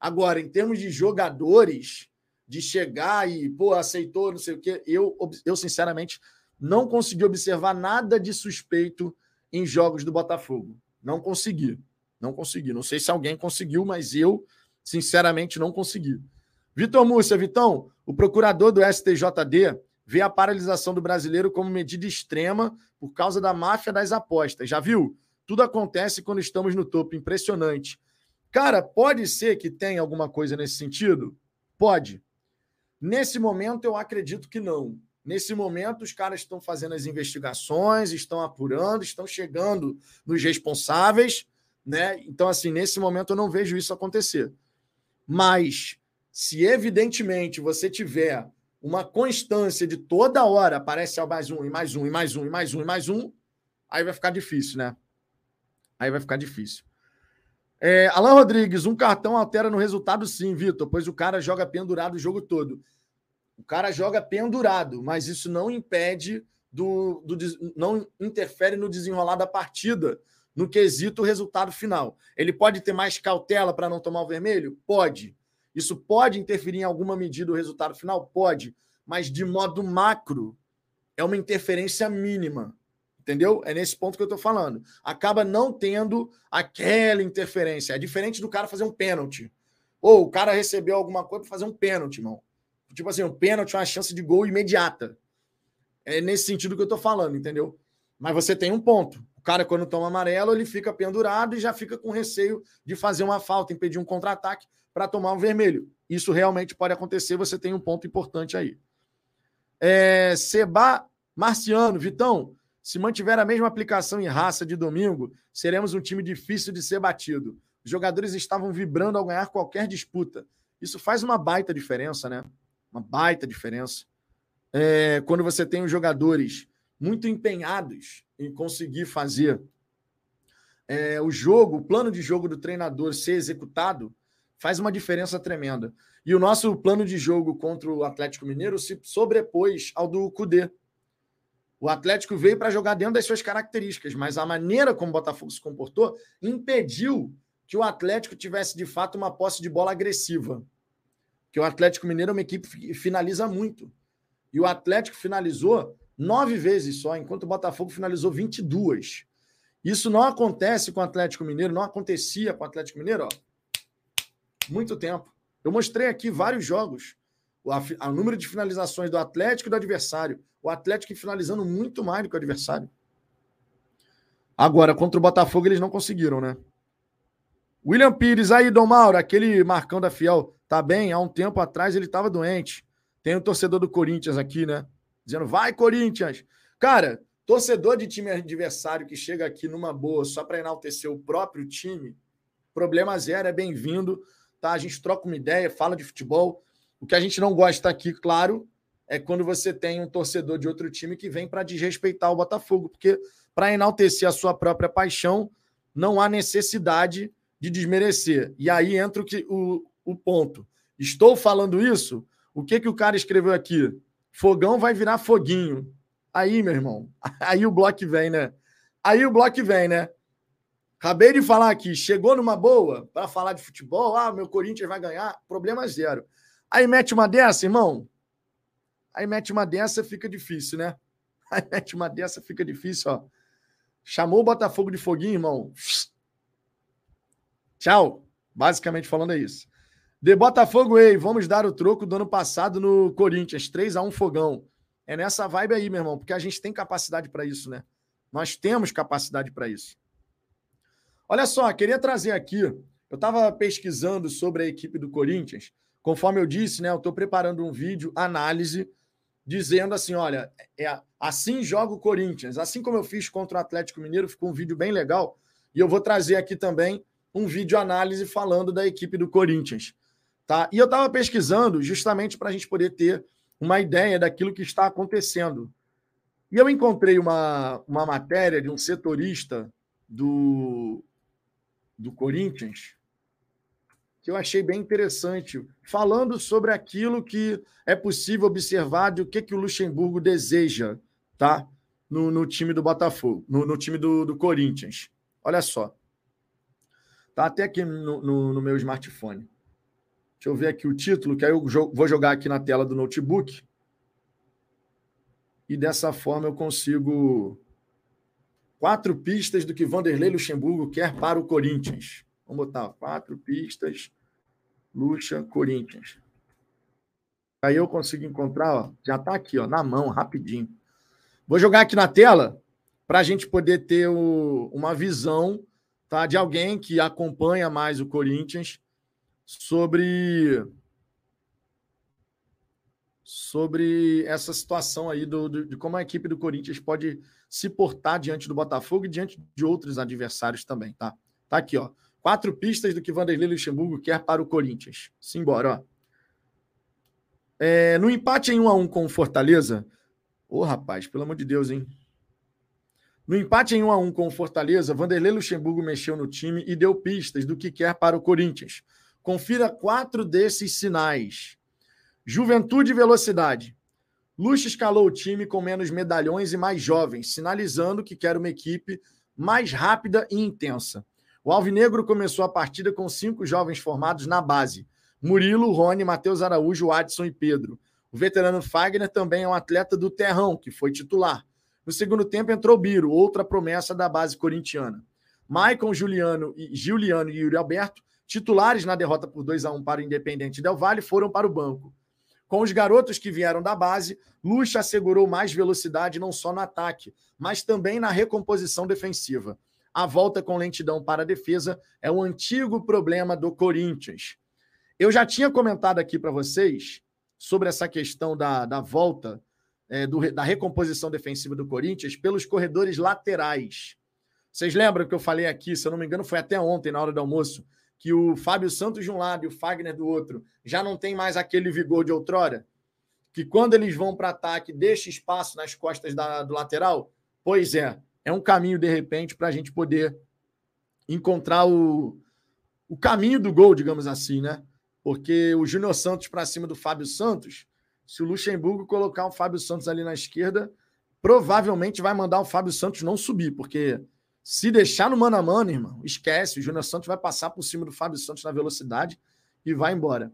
Agora, em termos de jogadores, de chegar e, pô, aceitou, não sei o quê, eu, eu sinceramente não consegui observar nada de suspeito em jogos do Botafogo. Não consegui. Não consegui. Não sei se alguém conseguiu, mas eu, sinceramente, não consegui. Vitor Múcia, Vitão, o procurador do STJD vê a paralisação do brasileiro como medida extrema por causa da máfia das apostas. Já viu? Tudo acontece quando estamos no topo. Impressionante. Cara, pode ser que tenha alguma coisa nesse sentido? Pode. Nesse momento, eu acredito que não. Nesse momento, os caras estão fazendo as investigações, estão apurando, estão chegando nos responsáveis, né? Então, assim, nesse momento eu não vejo isso acontecer. Mas, se evidentemente você tiver uma constância de toda hora aparece mais um, e mais um, e mais um, e mais um, e mais um, aí vai ficar difícil, né? Aí vai ficar difícil. É, Alan Rodrigues, um cartão altera no resultado, sim, Vitor, pois o cara joga pendurado o jogo todo. O cara joga pendurado, mas isso não impede do, do não interfere no desenrolar da partida, no quesito resultado final. Ele pode ter mais cautela para não tomar o vermelho? Pode. Isso pode interferir em alguma medida o resultado final? Pode. Mas de modo macro, é uma interferência mínima. Entendeu? É nesse ponto que eu estou falando. Acaba não tendo aquela interferência. É diferente do cara fazer um pênalti. Ou o cara recebeu alguma coisa para fazer um pênalti, irmão. Tipo assim, um pênalti é uma chance de gol imediata. É nesse sentido que eu estou falando, entendeu? Mas você tem um ponto. O cara, quando toma amarelo, ele fica pendurado e já fica com receio de fazer uma falta, impedir um contra-ataque para tomar um vermelho. Isso realmente pode acontecer, você tem um ponto importante aí. É, Seba Marciano, Vitão, se mantiver a mesma aplicação e raça de domingo, seremos um time difícil de ser batido. Os jogadores estavam vibrando ao ganhar qualquer disputa. Isso faz uma baita diferença, né? Uma baita diferença. É, quando você tem os jogadores muito empenhados em conseguir fazer é, o jogo, o plano de jogo do treinador ser executado, faz uma diferença tremenda. E o nosso plano de jogo contra o Atlético Mineiro se sobrepôs ao do Cudê. O Atlético veio para jogar dentro das suas características, mas a maneira como o Botafogo se comportou impediu que o Atlético tivesse de fato uma posse de bola agressiva. Que o Atlético Mineiro é uma equipe que finaliza muito. E o Atlético finalizou nove vezes só, enquanto o Botafogo finalizou 22. Isso não acontece com o Atlético Mineiro, não acontecia com o Atlético Mineiro, ó. Muito tempo. Eu mostrei aqui vários jogos. O, o número de finalizações do Atlético e do adversário o Atlético finalizando muito mais do que o adversário. Agora, contra o Botafogo, eles não conseguiram, né? William Pires, aí, Dom Mauro, aquele Marcão da Fiel, tá bem? Há um tempo atrás ele estava doente. Tem um torcedor do Corinthians aqui, né? Dizendo, vai, Corinthians! Cara, torcedor de time adversário que chega aqui numa boa só para enaltecer o próprio time, problema zero, é bem-vindo, tá? A gente troca uma ideia, fala de futebol. O que a gente não gosta aqui, claro, é quando você tem um torcedor de outro time que vem para desrespeitar o Botafogo, porque para enaltecer a sua própria paixão, não há necessidade de desmerecer. E aí entra o, que, o, o ponto. Estou falando isso? O que, que o cara escreveu aqui? Fogão vai virar foguinho. Aí, meu irmão, aí o bloco vem, né? Aí o bloco vem, né? Acabei de falar aqui, chegou numa boa para falar de futebol, ah, meu Corinthians vai ganhar, problema zero. Aí mete uma dessa, irmão, Aí mete uma dessa, fica difícil, né? Aí mete uma dessa, fica difícil, ó. Chamou o Botafogo de foguinho, irmão. Tchau. Basicamente falando é isso. De Botafogo, ei, vamos dar o troco do ano passado no Corinthians, 3 a 1 fogão. É nessa vibe aí, meu irmão, porque a gente tem capacidade para isso, né? Nós temos capacidade para isso. Olha só, queria trazer aqui, eu estava pesquisando sobre a equipe do Corinthians. Conforme eu disse, né, eu estou preparando um vídeo análise dizendo assim: olha, é, assim joga o Corinthians. Assim como eu fiz contra o Atlético Mineiro, ficou um vídeo bem legal. E eu vou trazer aqui também um vídeo análise falando da equipe do Corinthians. Tá? E eu estava pesquisando justamente para a gente poder ter uma ideia daquilo que está acontecendo. E eu encontrei uma, uma matéria de um setorista do, do Corinthians, que eu achei bem interessante, falando sobre aquilo que é possível observar de o que, que o Luxemburgo deseja tá? no, no time do Botafogo, no, no time do, do, Corinthians. Olha só. Tá até aqui no, no, no meu smartphone. Deixa eu ver aqui o título, que aí eu vou jogar aqui na tela do notebook. E dessa forma eu consigo quatro pistas do que Vanderlei Luxemburgo quer para o Corinthians. Vamos botar quatro pistas, Lucha, Corinthians. Aí eu consigo encontrar, ó, já está aqui, ó, na mão, rapidinho. Vou jogar aqui na tela para a gente poder ter o, uma visão tá, de alguém que acompanha mais o Corinthians sobre sobre essa situação aí do, do, de como a equipe do Corinthians pode se portar diante do Botafogo e diante de outros adversários também, tá? Tá aqui, ó. Quatro pistas do que Vanderlei Luxemburgo quer para o Corinthians. Simbora, ó. É, no empate em 1 a 1 com o Fortaleza. Ô, oh, rapaz, pelo amor de Deus, hein? No empate em 1 a 1 com o Fortaleza, Vanderlei Luxemburgo mexeu no time e deu pistas do que quer para o Corinthians. Confira quatro desses sinais. Juventude e velocidade. Luxa escalou o time com menos medalhões e mais jovens, sinalizando que quer uma equipe mais rápida e intensa. O Alvinegro começou a partida com cinco jovens formados na base: Murilo, Rony, Matheus Araújo, Adson e Pedro. O veterano Fagner também é um atleta do Terrão, que foi titular. No segundo tempo entrou Biro, outra promessa da base corintiana. Maicon, Juliano e Giuliano e Yuri Alberto, titulares na derrota por 2 a 1 para o Independente Del Valle, foram para o banco. Com os garotos que vieram da base, Lucha assegurou mais velocidade não só no ataque, mas também na recomposição defensiva. A volta com lentidão para a defesa é um antigo problema do Corinthians. Eu já tinha comentado aqui para vocês sobre essa questão da, da volta é, do, da recomposição defensiva do Corinthians pelos corredores laterais. Vocês lembram que eu falei aqui, se eu não me engano, foi até ontem, na hora do almoço, que o Fábio Santos de um lado e o Fagner do outro já não tem mais aquele vigor de outrora? Que quando eles vão para ataque, deixa espaço nas costas da, do lateral? Pois é, é um caminho, de repente, para a gente poder encontrar o, o caminho do gol, digamos assim, né? Porque o Júnior Santos para cima do Fábio Santos se o Luxemburgo colocar o Fábio Santos ali na esquerda, provavelmente vai mandar o Fábio Santos não subir, porque se deixar no mano a mano, irmão, esquece, o Júnior Santos vai passar por cima do Fábio Santos na velocidade e vai embora.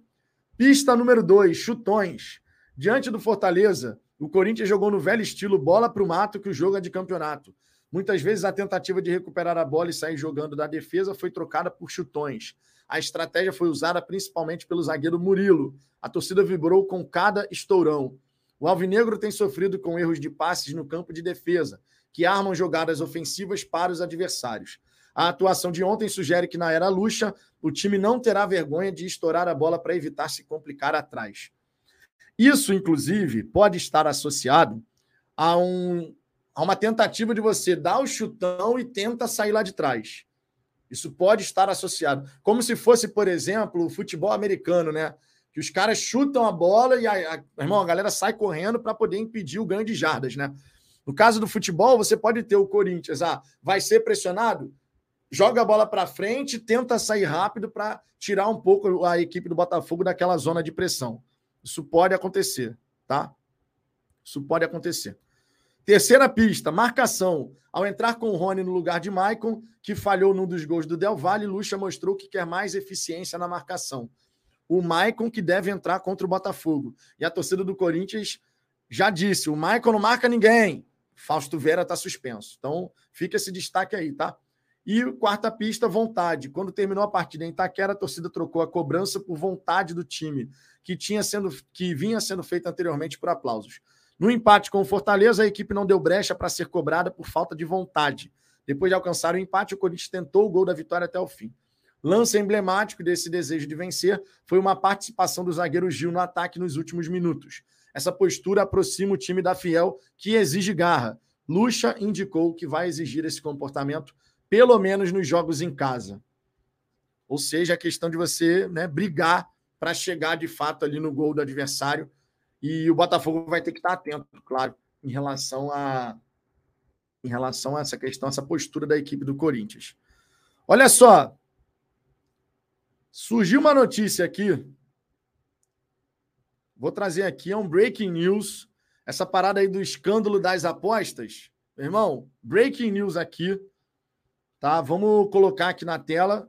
Pista número 2, chutões. Diante do Fortaleza, o Corinthians jogou no velho estilo bola para o mato, que o jogo é de campeonato. Muitas vezes a tentativa de recuperar a bola e sair jogando da defesa foi trocada por chutões. A estratégia foi usada principalmente pelo zagueiro Murilo. A torcida vibrou com cada estourão. O Alvinegro tem sofrido com erros de passes no campo de defesa, que armam jogadas ofensivas para os adversários. A atuação de ontem sugere que na era Lucha, o time não terá vergonha de estourar a bola para evitar se complicar atrás. Isso, inclusive, pode estar associado a, um, a uma tentativa de você dar o chutão e tenta sair lá de trás. Isso pode estar associado. Como se fosse, por exemplo, o futebol americano, né? Que os caras chutam a bola e a, a, irmão, a galera sai correndo para poder impedir o ganho de jardas, né? No caso do futebol, você pode ter o Corinthians, ah, vai ser pressionado, joga a bola para frente, tenta sair rápido para tirar um pouco a equipe do Botafogo daquela zona de pressão. Isso pode acontecer, tá? Isso pode acontecer. Terceira pista, marcação. Ao entrar com o Rony no lugar de Maicon, que falhou num dos gols do Del Valle, Lucha mostrou que quer mais eficiência na marcação. O Maicon que deve entrar contra o Botafogo. E a torcida do Corinthians já disse: o Maicon não marca ninguém. Fausto Vera está suspenso. Então, fica esse destaque aí, tá? E quarta pista, vontade. Quando terminou a partida em Itaquera, a torcida trocou a cobrança por vontade do time, que, tinha sendo, que vinha sendo feita anteriormente por aplausos. No empate com o Fortaleza, a equipe não deu brecha para ser cobrada por falta de vontade. Depois de alcançar o empate, o Corinthians tentou o gol da vitória até o fim. Lance emblemático desse desejo de vencer foi uma participação do zagueiro Gil no ataque nos últimos minutos. Essa postura aproxima o time da Fiel, que exige garra. Lucha indicou que vai exigir esse comportamento, pelo menos nos jogos em casa. Ou seja, a questão de você né, brigar para chegar de fato ali no gol do adversário e o Botafogo vai ter que estar atento, claro, em relação a em relação a essa questão, essa postura da equipe do Corinthians. Olha só, surgiu uma notícia aqui. Vou trazer aqui, é um breaking news. Essa parada aí do escândalo das apostas. Meu irmão, breaking news aqui. Tá? Vamos colocar aqui na tela.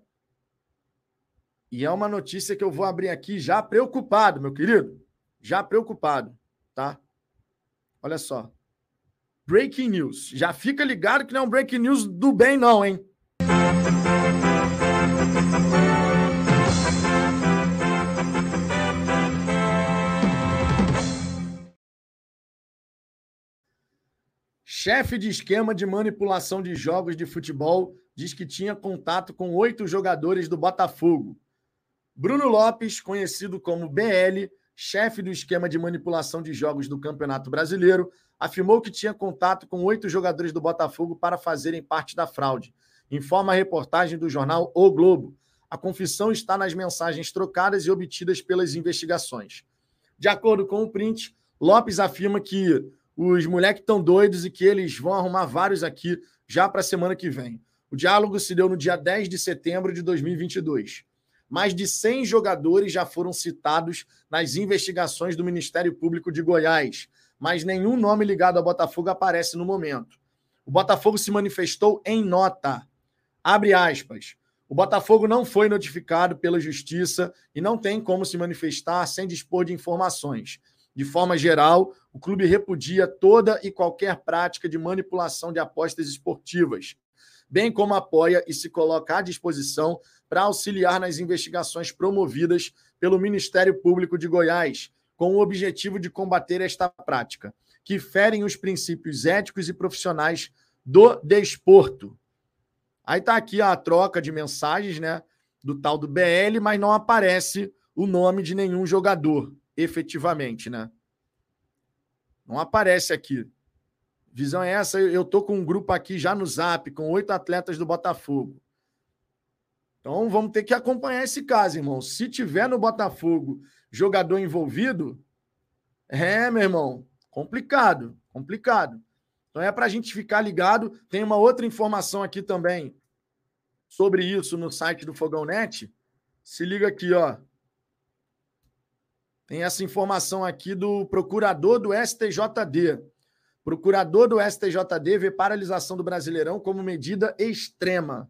E é uma notícia que eu vou abrir aqui já preocupado, meu querido já preocupado, tá? Olha só. Breaking news. Já fica ligado que não é um breaking news do bem, não, hein? Chefe de esquema de manipulação de jogos de futebol diz que tinha contato com oito jogadores do Botafogo. Bruno Lopes, conhecido como BL, chefe do esquema de manipulação de jogos do Campeonato Brasileiro, afirmou que tinha contato com oito jogadores do Botafogo para fazerem parte da fraude. Informa a reportagem do jornal O Globo. A confissão está nas mensagens trocadas e obtidas pelas investigações. De acordo com o print, Lopes afirma que os moleques estão doidos e que eles vão arrumar vários aqui já para a semana que vem. O diálogo se deu no dia 10 de setembro de 2022. Mais de 100 jogadores já foram citados nas investigações do Ministério Público de Goiás, mas nenhum nome ligado ao Botafogo aparece no momento. O Botafogo se manifestou em nota. Abre aspas. O Botafogo não foi notificado pela Justiça e não tem como se manifestar sem dispor de informações. De forma geral, o clube repudia toda e qualquer prática de manipulação de apostas esportivas, bem como apoia e se coloca à disposição para auxiliar nas investigações promovidas pelo Ministério Público de Goiás, com o objetivo de combater esta prática, que ferem os princípios éticos e profissionais do desporto. Aí tá aqui a troca de mensagens, né? Do tal do BL, mas não aparece o nome de nenhum jogador, efetivamente, né? Não aparece aqui. Visão é essa. Eu tô com um grupo aqui já no Zap, com oito atletas do Botafogo. Então vamos ter que acompanhar esse caso, irmão. Se tiver no Botafogo jogador envolvido, é, meu irmão, complicado, complicado. Então é para a gente ficar ligado. Tem uma outra informação aqui também sobre isso no site do Fogão Net. Se liga aqui, ó. Tem essa informação aqui do procurador do STJD. Procurador do STJD vê paralisação do Brasileirão como medida extrema.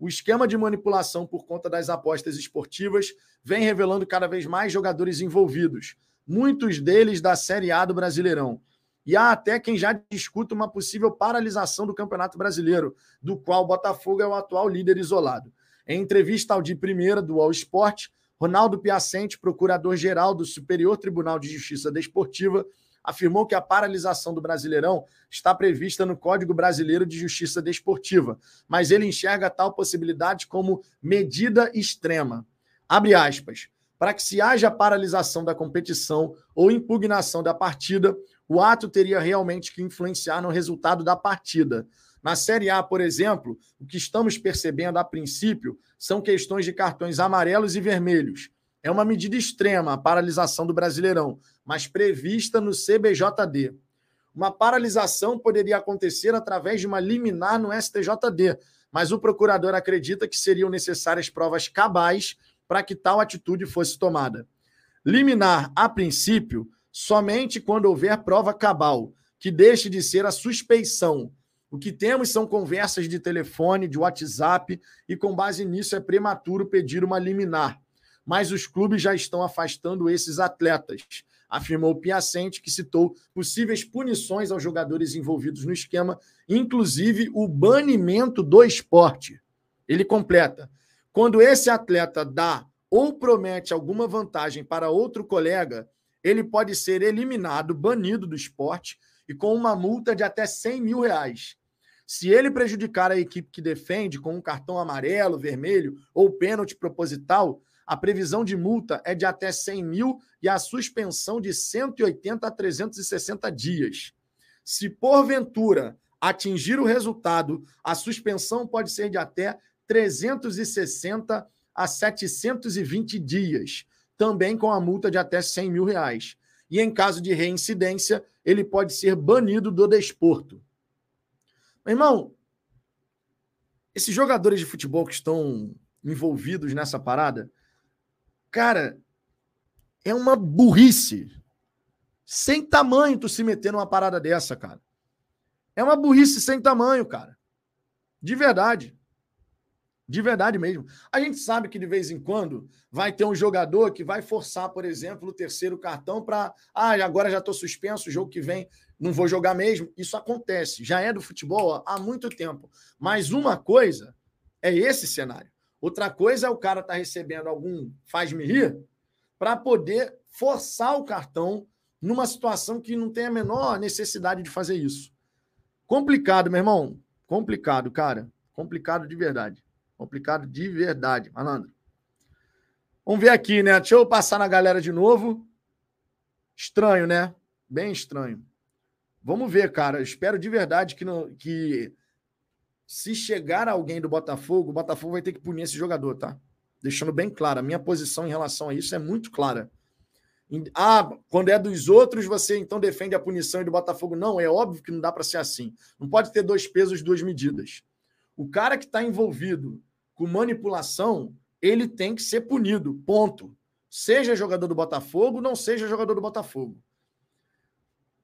O esquema de manipulação por conta das apostas esportivas vem revelando cada vez mais jogadores envolvidos, muitos deles da Série A do Brasileirão. E há até quem já discuta uma possível paralisação do Campeonato Brasileiro, do qual o Botafogo é o atual líder isolado. Em entrevista ao de primeira do All Sport, Ronaldo Piacente, procurador-geral do Superior Tribunal de Justiça Desportiva, afirmou que a paralisação do Brasileirão está prevista no Código Brasileiro de Justiça Desportiva, mas ele enxerga tal possibilidade como medida extrema. Abre aspas. Para que se haja paralisação da competição ou impugnação da partida, o ato teria realmente que influenciar no resultado da partida. Na Série A, por exemplo, o que estamos percebendo a princípio são questões de cartões amarelos e vermelhos. É uma medida extrema a paralisação do Brasileirão, mas prevista no CBJD. Uma paralisação poderia acontecer através de uma liminar no STJD, mas o procurador acredita que seriam necessárias provas cabais para que tal atitude fosse tomada. Liminar, a princípio, somente quando houver prova cabal, que deixe de ser a suspeição. O que temos são conversas de telefone, de WhatsApp, e com base nisso é prematuro pedir uma liminar. Mas os clubes já estão afastando esses atletas, afirmou Piacente, que citou possíveis punições aos jogadores envolvidos no esquema, inclusive o banimento do esporte. Ele completa: quando esse atleta dá ou promete alguma vantagem para outro colega, ele pode ser eliminado, banido do esporte e com uma multa de até 100 mil reais. Se ele prejudicar a equipe que defende com um cartão amarelo, vermelho ou pênalti proposital, a previsão de multa é de até 100 mil e a suspensão de 180 a 360 dias. Se porventura atingir o resultado, a suspensão pode ser de até 360 a 720 dias também com a multa de até 100 mil reais. E em caso de reincidência, ele pode ser banido do desporto. Meu irmão, esses jogadores de futebol que estão envolvidos nessa parada, cara, é uma burrice. Sem tamanho tu se meter numa parada dessa, cara. É uma burrice sem tamanho, cara. De verdade. De verdade mesmo. A gente sabe que de vez em quando vai ter um jogador que vai forçar, por exemplo, o terceiro cartão para. Ah, agora já estou suspenso, o jogo que vem não vou jogar mesmo. Isso acontece. Já é do futebol há muito tempo. Mas uma coisa é esse cenário. Outra coisa é o cara estar tá recebendo algum faz-me rir para poder forçar o cartão numa situação que não tem a menor necessidade de fazer isso. Complicado, meu irmão. Complicado, cara. Complicado de verdade. Complicado de verdade, malandro. Vamos ver aqui, né? Deixa eu passar na galera de novo. Estranho, né? Bem estranho. Vamos ver, cara. Eu espero de verdade que, no, que se chegar alguém do Botafogo, o Botafogo vai ter que punir esse jogador, tá? Deixando bem claro, a minha posição em relação a isso é muito clara. Ah, quando é dos outros, você então defende a punição e do Botafogo. Não, é óbvio que não dá para ser assim. Não pode ter dois pesos, duas medidas. O cara que está envolvido com manipulação, ele tem que ser punido. Ponto. Seja jogador do Botafogo, não seja jogador do Botafogo.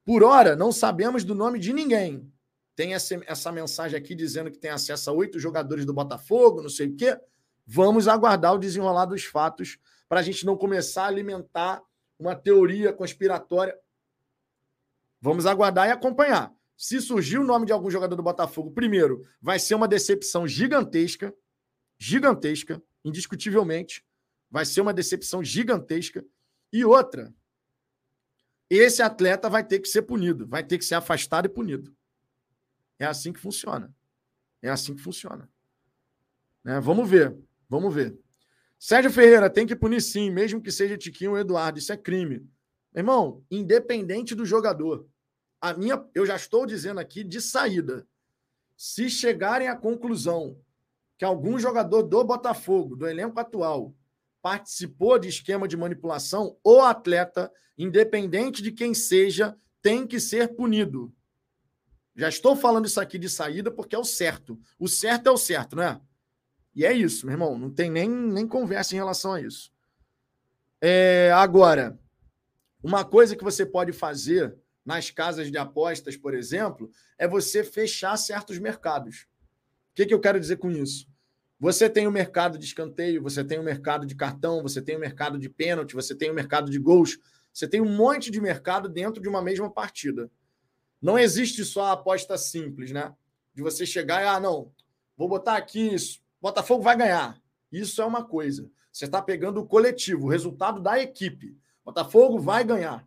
Por hora, não sabemos do nome de ninguém. Tem essa, essa mensagem aqui dizendo que tem acesso a oito jogadores do Botafogo, não sei o quê. Vamos aguardar o desenrolar dos fatos para a gente não começar a alimentar uma teoria conspiratória. Vamos aguardar e acompanhar. Se surgir o nome de algum jogador do Botafogo, primeiro, vai ser uma decepção gigantesca, gigantesca, indiscutivelmente. Vai ser uma decepção gigantesca. E outra, esse atleta vai ter que ser punido, vai ter que ser afastado e punido. É assim que funciona. É assim que funciona. Né? Vamos ver, vamos ver. Sérgio Ferreira tem que punir sim, mesmo que seja Tiquinho ou Eduardo. Isso é crime. Irmão, independente do jogador. A minha, eu já estou dizendo aqui de saída. Se chegarem à conclusão que algum jogador do Botafogo, do elenco atual, participou de esquema de manipulação, o atleta, independente de quem seja, tem que ser punido. Já estou falando isso aqui de saída porque é o certo. O certo é o certo, não é? E é isso, meu irmão. Não tem nem, nem conversa em relação a isso. É, agora, uma coisa que você pode fazer nas casas de apostas, por exemplo, é você fechar certos mercados. O que, que eu quero dizer com isso? Você tem o mercado de escanteio, você tem o mercado de cartão, você tem o mercado de pênalti, você tem o mercado de gols, você tem um monte de mercado dentro de uma mesma partida. Não existe só a aposta simples, né? De você chegar e, ah, não, vou botar aqui isso Botafogo vai ganhar. Isso é uma coisa. Você está pegando o coletivo, o resultado da equipe. Botafogo vai ganhar.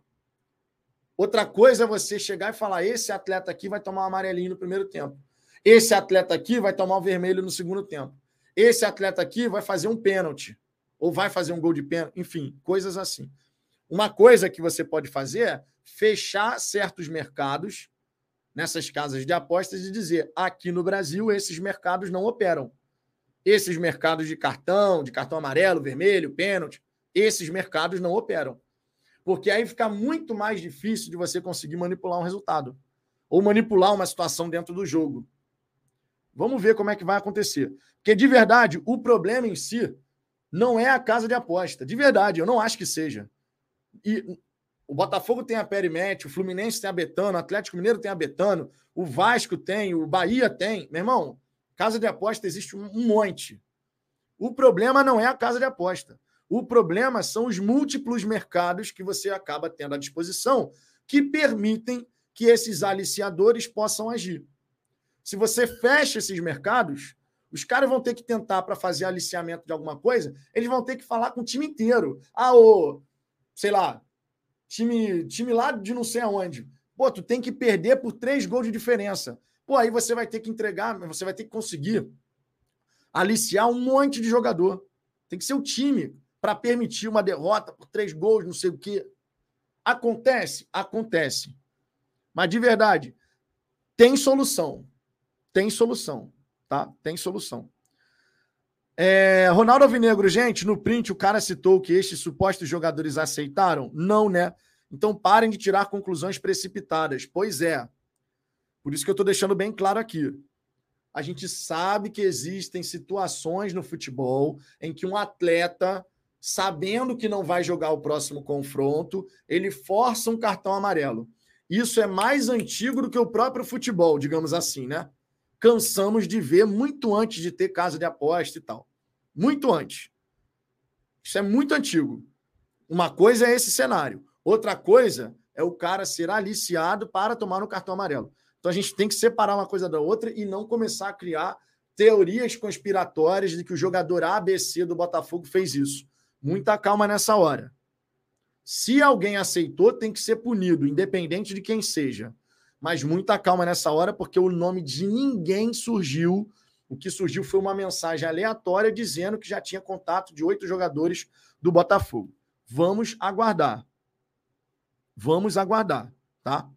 Outra coisa é você chegar e falar: esse atleta aqui vai tomar um amarelinho no primeiro tempo. Esse atleta aqui vai tomar um vermelho no segundo tempo. Esse atleta aqui vai fazer um pênalti. Ou vai fazer um gol de pênalti. Enfim, coisas assim. Uma coisa que você pode fazer é fechar certos mercados nessas casas de apostas e dizer: aqui no Brasil, esses mercados não operam. Esses mercados de cartão, de cartão amarelo, vermelho, pênalti, esses mercados não operam. Porque aí fica muito mais difícil de você conseguir manipular um resultado ou manipular uma situação dentro do jogo. Vamos ver como é que vai acontecer. Porque, de verdade, o problema em si não é a casa de aposta. De verdade, eu não acho que seja. E o Botafogo tem a Perimete, o Fluminense tem a Betano, o Atlético Mineiro tem a Betano, o Vasco tem, o Bahia tem. Meu irmão, Casa de aposta existe um monte. O problema não é a casa de aposta. O problema são os múltiplos mercados que você acaba tendo à disposição que permitem que esses aliciadores possam agir. Se você fecha esses mercados, os caras vão ter que tentar para fazer aliciamento de alguma coisa, eles vão ter que falar com o time inteiro. Ah, o, sei lá, time, time lá de não sei aonde. Pô, tu tem que perder por três gols de diferença. Pô, aí você vai ter que entregar, você vai ter que conseguir aliciar um monte de jogador. Tem que ser o time para permitir uma derrota por três gols, não sei o quê. Acontece? Acontece. Mas de verdade, tem solução. Tem solução, tá? Tem solução. É, Ronaldo Alvinegro, gente, no print o cara citou que estes supostos jogadores aceitaram? Não, né? Então parem de tirar conclusões precipitadas. Pois é. Por isso que eu estou deixando bem claro aqui. A gente sabe que existem situações no futebol em que um atleta, sabendo que não vai jogar o próximo confronto, ele força um cartão amarelo. Isso é mais antigo do que o próprio futebol, digamos assim, né? Cansamos de ver muito antes de ter casa de aposta e tal. Muito antes. Isso é muito antigo. Uma coisa é esse cenário. Outra coisa é o cara ser aliciado para tomar um cartão amarelo. Então a gente tem que separar uma coisa da outra e não começar a criar teorias conspiratórias de que o jogador ABC do Botafogo fez isso. Muita calma nessa hora. Se alguém aceitou, tem que ser punido, independente de quem seja. Mas muita calma nessa hora, porque o nome de ninguém surgiu. O que surgiu foi uma mensagem aleatória dizendo que já tinha contato de oito jogadores do Botafogo. Vamos aguardar. Vamos aguardar, tá?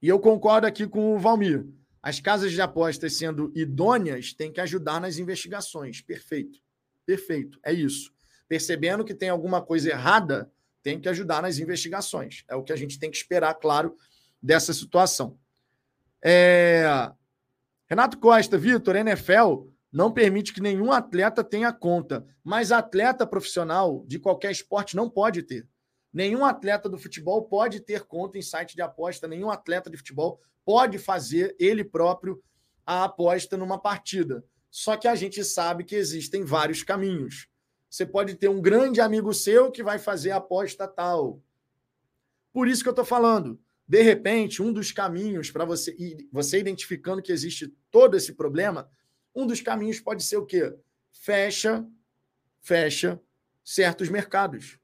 E eu concordo aqui com o Valmir. As casas de apostas sendo idôneas têm que ajudar nas investigações. Perfeito. Perfeito. É isso. Percebendo que tem alguma coisa errada, tem que ajudar nas investigações. É o que a gente tem que esperar, claro, dessa situação. É... Renato Costa, Vitor, NFL não permite que nenhum atleta tenha conta, mas atleta profissional de qualquer esporte não pode ter. Nenhum atleta do futebol pode ter conta em site de aposta, nenhum atleta de futebol pode fazer ele próprio a aposta numa partida. Só que a gente sabe que existem vários caminhos. Você pode ter um grande amigo seu que vai fazer a aposta tal. Por isso que eu estou falando. De repente, um dos caminhos para você, você identificando que existe todo esse problema, um dos caminhos pode ser o quê? Fecha, fecha certos mercados.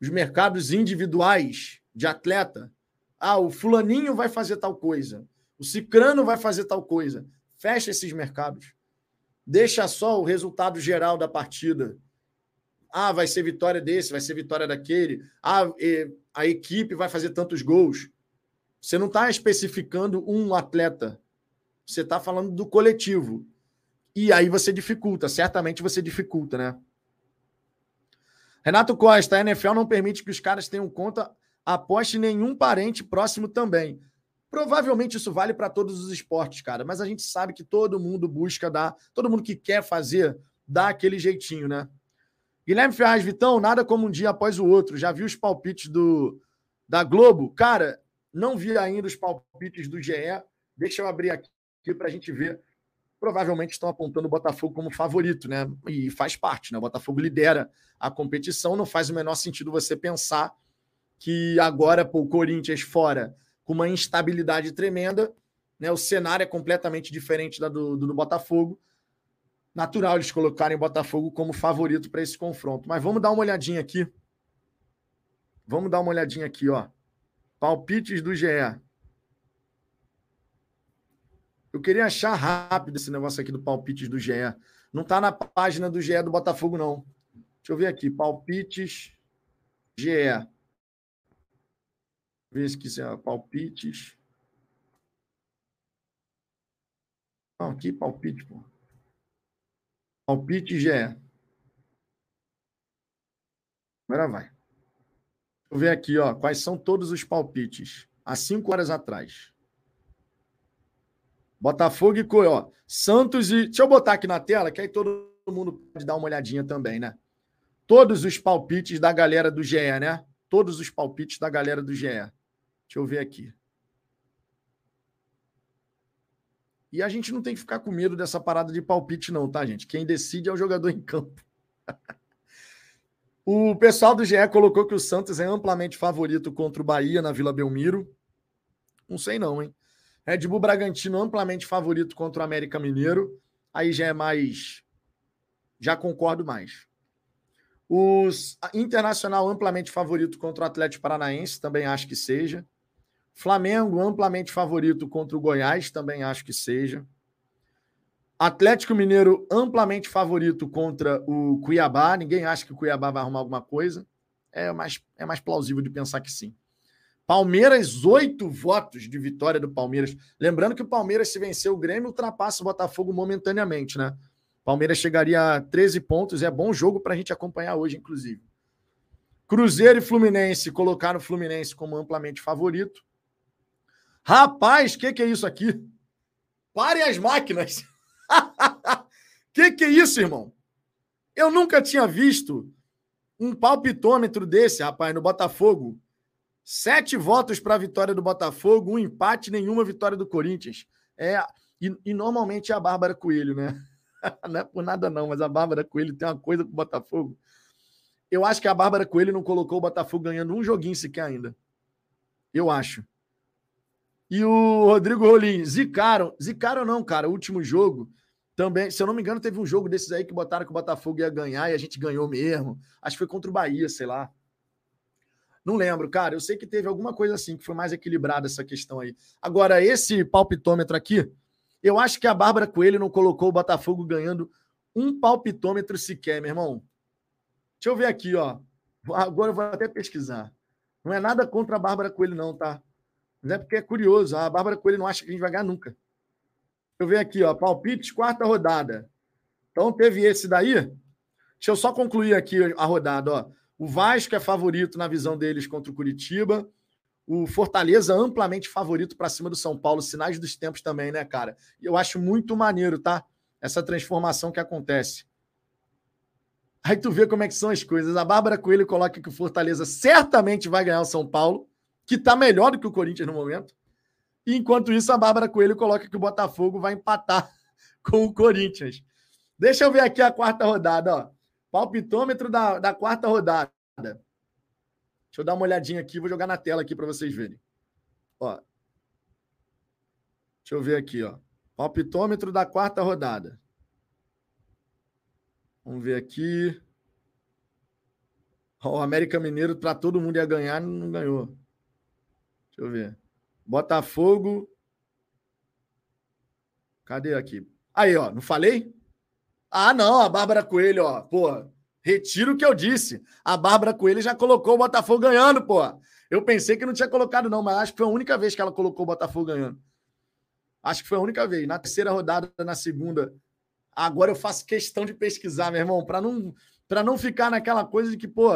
Os mercados individuais de atleta. Ah, o fulaninho vai fazer tal coisa. O cicrano vai fazer tal coisa. Fecha esses mercados. Deixa só o resultado geral da partida ah, vai ser vitória desse, vai ser vitória daquele. Ah, a equipe vai fazer tantos gols. Você não está especificando um atleta. Você está falando do coletivo. E aí você dificulta, certamente você dificulta, né? Renato Costa, a NFL não permite que os caras tenham conta, aposte nenhum parente próximo também. Provavelmente isso vale para todos os esportes, cara, mas a gente sabe que todo mundo busca dar, todo mundo que quer fazer, dá aquele jeitinho, né? Guilherme Ferraz, Vitão, nada como um dia após o outro. Já viu os palpites do, da Globo? Cara, não vi ainda os palpites do GE. Deixa eu abrir aqui para a gente ver. Provavelmente estão apontando o Botafogo como favorito, né? E faz parte, né? O Botafogo lidera a competição. Não faz o menor sentido você pensar que agora, pô, o Corinthians fora, com uma instabilidade tremenda, né? O cenário é completamente diferente da do, do, do Botafogo natural eles colocarem o Botafogo como favorito para esse confronto. Mas vamos dar uma olhadinha aqui. Vamos dar uma olhadinha aqui, ó. Palpites do GE. Eu queria achar rápido esse negócio aqui do palpites do GE. Não está na página do GE do Botafogo, não. Deixa eu ver aqui. Palpites GE. Ver se quiser. Palpites. Não, aqui palpite, pô. Palpite GE. Agora vai. Deixa eu ver aqui, ó, quais são todos os palpites. Há cinco horas atrás. Botafogo e Coió. Santos e. Deixa eu botar aqui na tela, que aí todo mundo pode dar uma olhadinha também, né? Todos os palpites da galera do GE, né? Todos os palpites da galera do GE. Deixa eu ver aqui. E a gente não tem que ficar com medo dessa parada de palpite, não, tá, gente? Quem decide é o jogador em campo. o pessoal do GE colocou que o Santos é amplamente favorito contra o Bahia na Vila Belmiro. Não sei, não, hein? Red Bull Bragantino amplamente favorito contra o América Mineiro. Aí já é mais. Já concordo mais. Os Internacional amplamente favorito contra o Atlético Paranaense, também acho que seja. Flamengo amplamente favorito contra o Goiás, também acho que seja. Atlético Mineiro amplamente favorito contra o Cuiabá. Ninguém acha que o Cuiabá vai arrumar alguma coisa. É mais, é mais plausível de pensar que sim. Palmeiras, oito votos de vitória do Palmeiras. Lembrando que o Palmeiras, se vencer o Grêmio, ultrapassa o Botafogo momentaneamente, né? Palmeiras chegaria a 13 pontos. É bom jogo para a gente acompanhar hoje, inclusive. Cruzeiro e Fluminense colocaram o Fluminense como amplamente favorito. Rapaz, o que, que é isso aqui? Pare as máquinas. que que é isso, irmão? Eu nunca tinha visto um palpitômetro desse, rapaz, no Botafogo. Sete votos para a vitória do Botafogo, um empate, nenhuma vitória do Corinthians. É, e, e normalmente é a Bárbara Coelho, né? não é por nada não, mas a Bárbara Coelho tem uma coisa com o Botafogo. Eu acho que a Bárbara Coelho não colocou o Botafogo ganhando um joguinho sequer ainda. Eu acho e o Rodrigo Rolim. Zicaram. Zicaram não, cara. O último jogo também, se eu não me engano, teve um jogo desses aí que botaram que o Botafogo ia ganhar e a gente ganhou mesmo. Acho que foi contra o Bahia, sei lá. Não lembro, cara. Eu sei que teve alguma coisa assim que foi mais equilibrada essa questão aí. Agora, esse palpitômetro aqui, eu acho que a Bárbara Coelho não colocou o Botafogo ganhando um palpitômetro sequer, meu irmão. Deixa eu ver aqui, ó. Agora eu vou até pesquisar. Não é nada contra a Bárbara Coelho, não, tá? Mas é porque é curioso. A Bárbara Coelho não acha que a gente vai ganhar nunca. Deixa eu ver aqui, ó. Palpites, quarta rodada. Então teve esse daí. Deixa eu só concluir aqui a rodada, ó. O Vasco é favorito na visão deles contra o Curitiba. O Fortaleza amplamente favorito para cima do São Paulo. Sinais dos tempos também, né, cara? E eu acho muito maneiro, tá? Essa transformação que acontece. Aí tu vê como é que são as coisas. A Bárbara Coelho coloca que o Fortaleza certamente vai ganhar o São Paulo, que está melhor do que o Corinthians no momento. Enquanto isso, a Bárbara Coelho coloca que o Botafogo vai empatar com o Corinthians. Deixa eu ver aqui a quarta rodada, ó. Palpitômetro da, da quarta rodada. Deixa eu dar uma olhadinha aqui, vou jogar na tela aqui para vocês verem. Ó. Deixa eu ver aqui, ó. Palpitômetro da quarta rodada. Vamos ver aqui. O América Mineiro, para todo mundo ia ganhar, não ganhou. Deixa eu ver. Botafogo. Cadê aqui? Aí, ó, não falei? Ah, não, a Bárbara Coelho, ó. Pô, retiro o que eu disse. A Bárbara Coelho já colocou o Botafogo ganhando, pô. Eu pensei que não tinha colocado, não, mas acho que foi a única vez que ela colocou o Botafogo ganhando. Acho que foi a única vez. Na terceira rodada, na segunda. Agora eu faço questão de pesquisar, meu irmão, para não, não ficar naquela coisa de que, pô,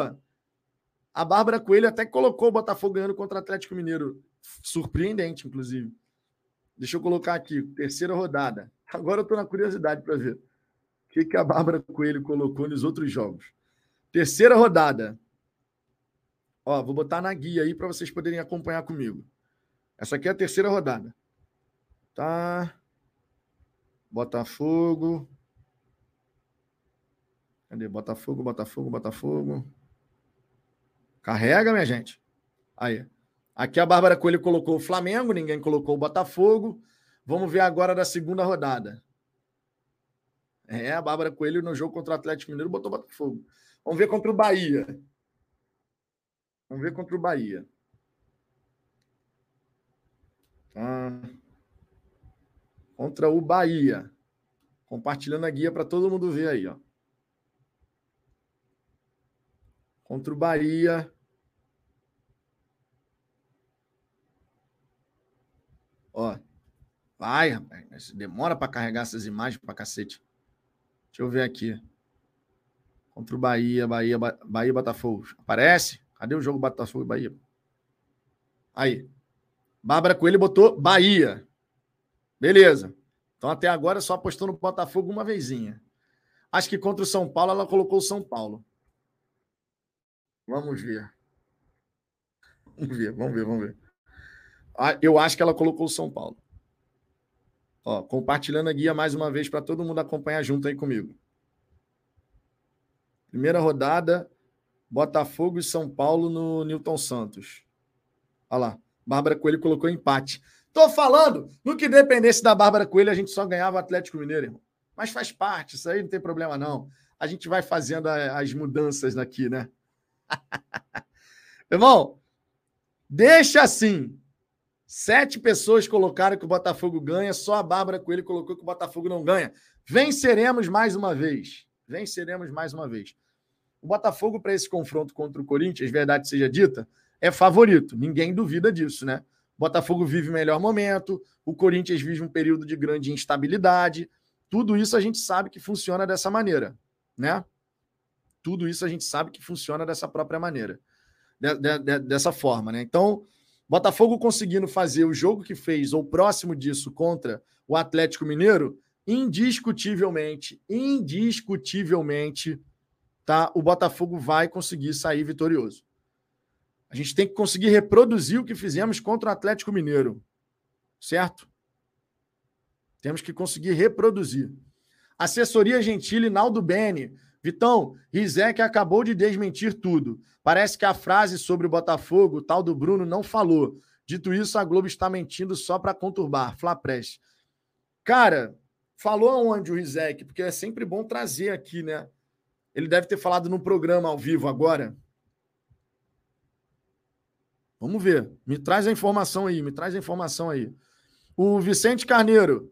a Bárbara Coelho até colocou o Botafogo ganhando contra o Atlético Mineiro. Surpreendente, inclusive. Deixa eu colocar aqui, terceira rodada. Agora eu estou na curiosidade para ver que, que a Bárbara Coelho colocou nos outros jogos. Terceira rodada. Ó, vou botar na guia aí para vocês poderem acompanhar comigo. Essa aqui é a terceira rodada. Tá. Botafogo. Cadê? Botafogo, Botafogo, Botafogo. Carrega, minha gente. Aí. Aqui a Bárbara Coelho colocou o Flamengo, ninguém colocou o Botafogo. Vamos ver agora da segunda rodada. É, a Bárbara Coelho no jogo contra o Atlético Mineiro botou Botafogo. Vamos ver contra o Bahia. Vamos ver contra o Bahia. Tá. Contra o Bahia. Compartilhando a guia para todo mundo ver aí, ó. Contra o Bahia. Ó. Vai, rapaz. Demora para carregar essas imagens para cacete. Deixa eu ver aqui. Contra o Bahia, Bahia, Bahia, Botafogo. Aparece? Cadê o jogo Botafogo e Bahia? Aí. Bárbara Coelho botou Bahia. Beleza. Então até agora só apostou no Botafogo uma vezinha. Acho que contra o São Paulo ela colocou o São Paulo. Vamos ver. Vamos ver, vamos ver, vamos ver. Ah, eu acho que ela colocou o São Paulo. Ó, compartilhando a guia mais uma vez para todo mundo acompanhar junto aí comigo. Primeira rodada, Botafogo e São Paulo no Newton Santos. Olha lá, Bárbara Coelho colocou empate. Tô falando, no que dependesse da Bárbara Coelho, a gente só ganhava o Atlético Mineiro, irmão. Mas faz parte, isso aí não tem problema não. A gente vai fazendo as mudanças aqui, né? irmão, deixa assim. Sete pessoas colocaram que o Botafogo ganha, só a Bárbara Coelho colocou que o Botafogo não ganha. Venceremos mais uma vez. Venceremos mais uma vez. O Botafogo, para esse confronto contra o Corinthians, verdade seja dita, é favorito. Ninguém duvida disso, né? O Botafogo vive o melhor momento, o Corinthians vive um período de grande instabilidade. Tudo isso a gente sabe que funciona dessa maneira, né? Tudo isso a gente sabe que funciona dessa própria maneira, de, de, de, dessa forma, né? Então, Botafogo conseguindo fazer o jogo que fez, ou próximo disso, contra o Atlético Mineiro, indiscutivelmente, indiscutivelmente, tá? O Botafogo vai conseguir sair vitorioso. A gente tem que conseguir reproduzir o que fizemos contra o Atlético Mineiro, certo? Temos que conseguir reproduzir. Assessoria Gentile Naldo Bene. Vitão, Rizek acabou de desmentir tudo. Parece que a frase sobre o Botafogo, o tal do Bruno, não falou. Dito isso, a Globo está mentindo só para conturbar. Flá Press. Cara, falou aonde o Rizek? Porque é sempre bom trazer aqui, né? Ele deve ter falado no programa ao vivo agora. Vamos ver. Me traz a informação aí, me traz a informação aí. O Vicente Carneiro.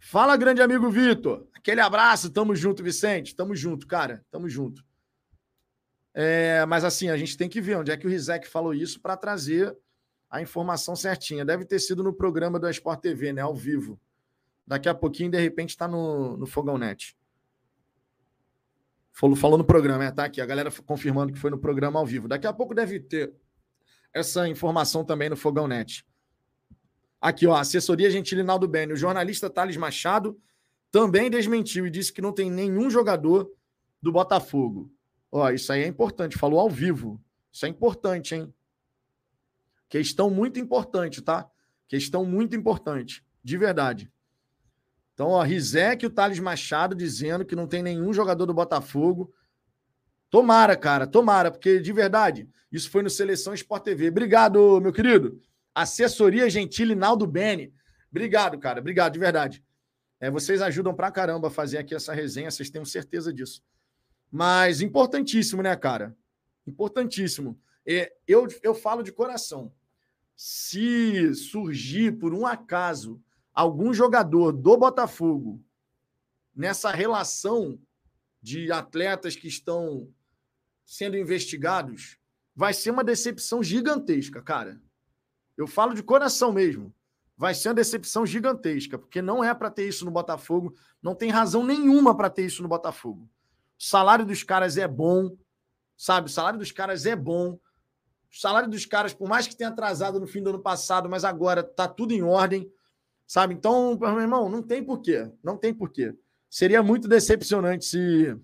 Fala, grande amigo Vitor. Aquele abraço, tamo junto, Vicente. Tamo junto, cara. Tamo junto. É, mas assim, a gente tem que ver onde é que o Rizek falou isso para trazer a informação certinha. Deve ter sido no programa do Sport TV, né? Ao vivo. Daqui a pouquinho, de repente, está no, no Fogão Net. Falou, falou no programa, é, tá aqui, a galera confirmando que foi no programa ao vivo. Daqui a pouco deve ter essa informação também no Fogão Net. Aqui, ó, assessoria Gentilinaldo Bene. O jornalista Thales Machado também desmentiu e disse que não tem nenhum jogador do Botafogo. Ó, isso aí é importante, falou ao vivo. Isso é importante, hein? Questão muito importante, tá? Questão muito importante, de verdade. Então, ó, Rizek e o Thales Machado dizendo que não tem nenhum jogador do Botafogo. Tomara, cara, tomara, porque de verdade, isso foi no Seleção Sport TV. Obrigado, meu querido. Assessoria Gentile Naldo Bene. Obrigado, cara, obrigado, de verdade. É, vocês ajudam pra caramba a fazer aqui essa resenha, vocês tenham certeza disso. Mas importantíssimo, né, cara? Importantíssimo. É, eu, eu falo de coração. Se surgir, por um acaso, algum jogador do Botafogo nessa relação de atletas que estão sendo investigados, vai ser uma decepção gigantesca, cara. Eu falo de coração mesmo. Vai ser uma decepção gigantesca, porque não é para ter isso no Botafogo, não tem razão nenhuma para ter isso no Botafogo. O salário dos caras é bom, sabe? O salário dos caras é bom. O salário dos caras, por mais que tenha atrasado no fim do ano passado, mas agora tá tudo em ordem, sabe? Então, meu irmão, não tem porquê. Não tem porquê. Seria muito decepcionante se,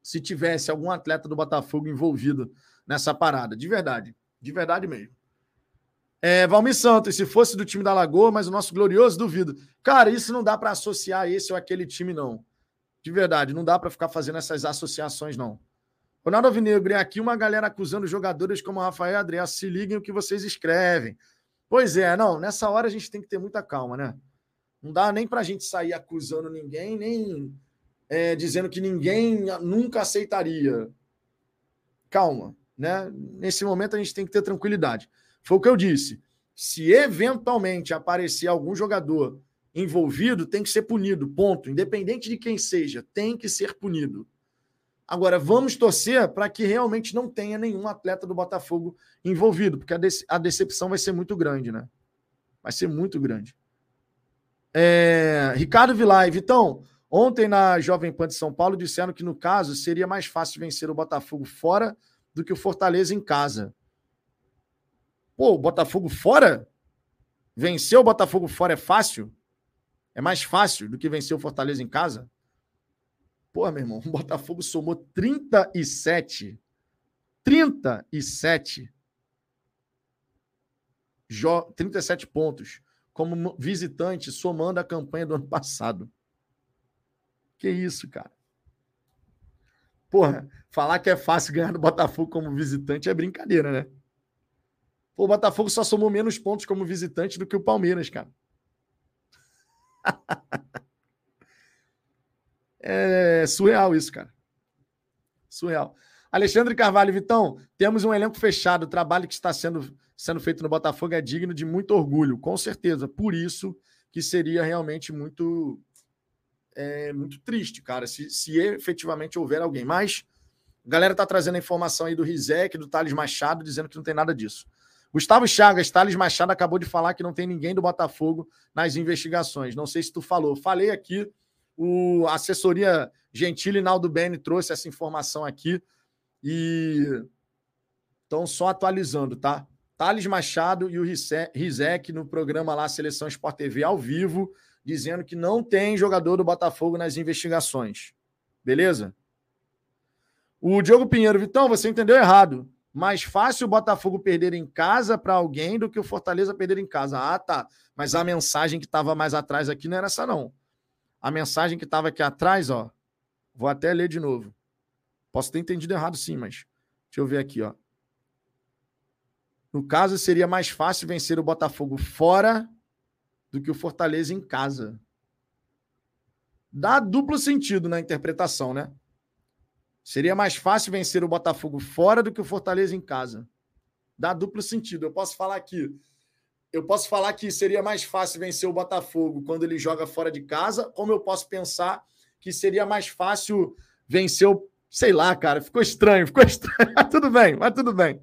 se tivesse algum atleta do Botafogo envolvido nessa parada. De verdade. De verdade mesmo. É, Valmir Santos, se fosse do time da Lagoa, mas o nosso glorioso duvido. Cara, isso não dá para associar esse ou aquele time, não. De verdade, não dá para ficar fazendo essas associações, não. Ronaldo Alvinegro, e aqui uma galera acusando jogadores como Rafael e Adriano. Se liguem o que vocês escrevem. Pois é, não, nessa hora a gente tem que ter muita calma, né? Não dá nem para a gente sair acusando ninguém, nem é, dizendo que ninguém nunca aceitaria. Calma, né? Nesse momento a gente tem que ter tranquilidade. Foi o que eu disse. Se eventualmente aparecer algum jogador envolvido tem que ser punido, ponto. Independente de quem seja, tem que ser punido. Agora, vamos torcer para que realmente não tenha nenhum atleta do Botafogo envolvido, porque a, a decepção vai ser muito grande, né? Vai ser muito grande. É... Ricardo Vilay, Vitão, ontem na Jovem Pan de São Paulo disseram que no caso seria mais fácil vencer o Botafogo fora do que o Fortaleza em casa. Pô, o Botafogo fora? Vencer o Botafogo fora é fácil? É mais fácil do que vencer o Fortaleza em casa? Pô, meu irmão, o Botafogo somou 37. 37. Jo 37 pontos como visitante, somando a campanha do ano passado. Que isso, cara? Porra, falar que é fácil ganhar do Botafogo como visitante é brincadeira, né? Pô, o Botafogo só somou menos pontos como visitante do que o Palmeiras, cara. é surreal isso, cara. Surreal. Alexandre Carvalho, Vitão, temos um elenco fechado. O trabalho que está sendo, sendo feito no Botafogo é digno de muito orgulho, com certeza. Por isso que seria realmente muito é, muito triste, cara, se, se efetivamente houver alguém. Mas a galera tá trazendo a informação aí do Rizek, do Thales Machado, dizendo que não tem nada disso. Gustavo Chagas, Thales Machado acabou de falar que não tem ninguém do Botafogo nas investigações. Não sei se tu falou. Falei aqui, o a assessoria Gentili Naldo Bene trouxe essa informação aqui e então só atualizando, tá? Thales Machado e o Rizek no programa lá Seleção Sport TV ao vivo, dizendo que não tem jogador do Botafogo nas investigações. Beleza? O Diogo Pinheiro, Vitão, você entendeu errado mais fácil o Botafogo perder em casa para alguém do que o Fortaleza perder em casa. Ah, tá. Mas a mensagem que estava mais atrás aqui não era essa, não. A mensagem que estava aqui atrás, ó. Vou até ler de novo. Posso ter entendido errado, sim, mas deixa eu ver aqui, ó. No caso, seria mais fácil vencer o Botafogo fora do que o Fortaleza em casa. Dá duplo sentido na interpretação, né? Seria mais fácil vencer o Botafogo fora do que o Fortaleza em casa. Dá duplo sentido. Eu posso falar aqui. Eu posso falar que seria mais fácil vencer o Botafogo quando ele joga fora de casa, como eu posso pensar que seria mais fácil vencer o. Sei lá, cara, ficou estranho, ficou estranho. Mas tudo bem, mas tudo bem.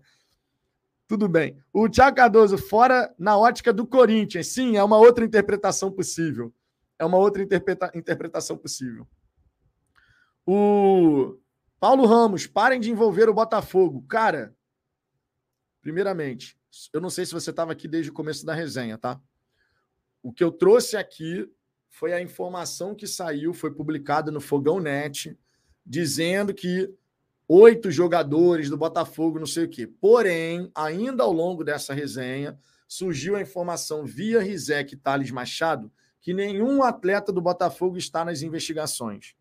Tudo bem. O Thiago Cardoso, fora na ótica do Corinthians. Sim, é uma outra interpretação possível. É uma outra interpreta... interpretação possível. O Paulo Ramos, parem de envolver o Botafogo. Cara, primeiramente, eu não sei se você estava aqui desde o começo da resenha, tá? O que eu trouxe aqui foi a informação que saiu, foi publicada no Fogão Net, dizendo que oito jogadores do Botafogo, não sei o quê. Porém, ainda ao longo dessa resenha, surgiu a informação via Rizek Thales Machado que nenhum atleta do Botafogo está nas investigações.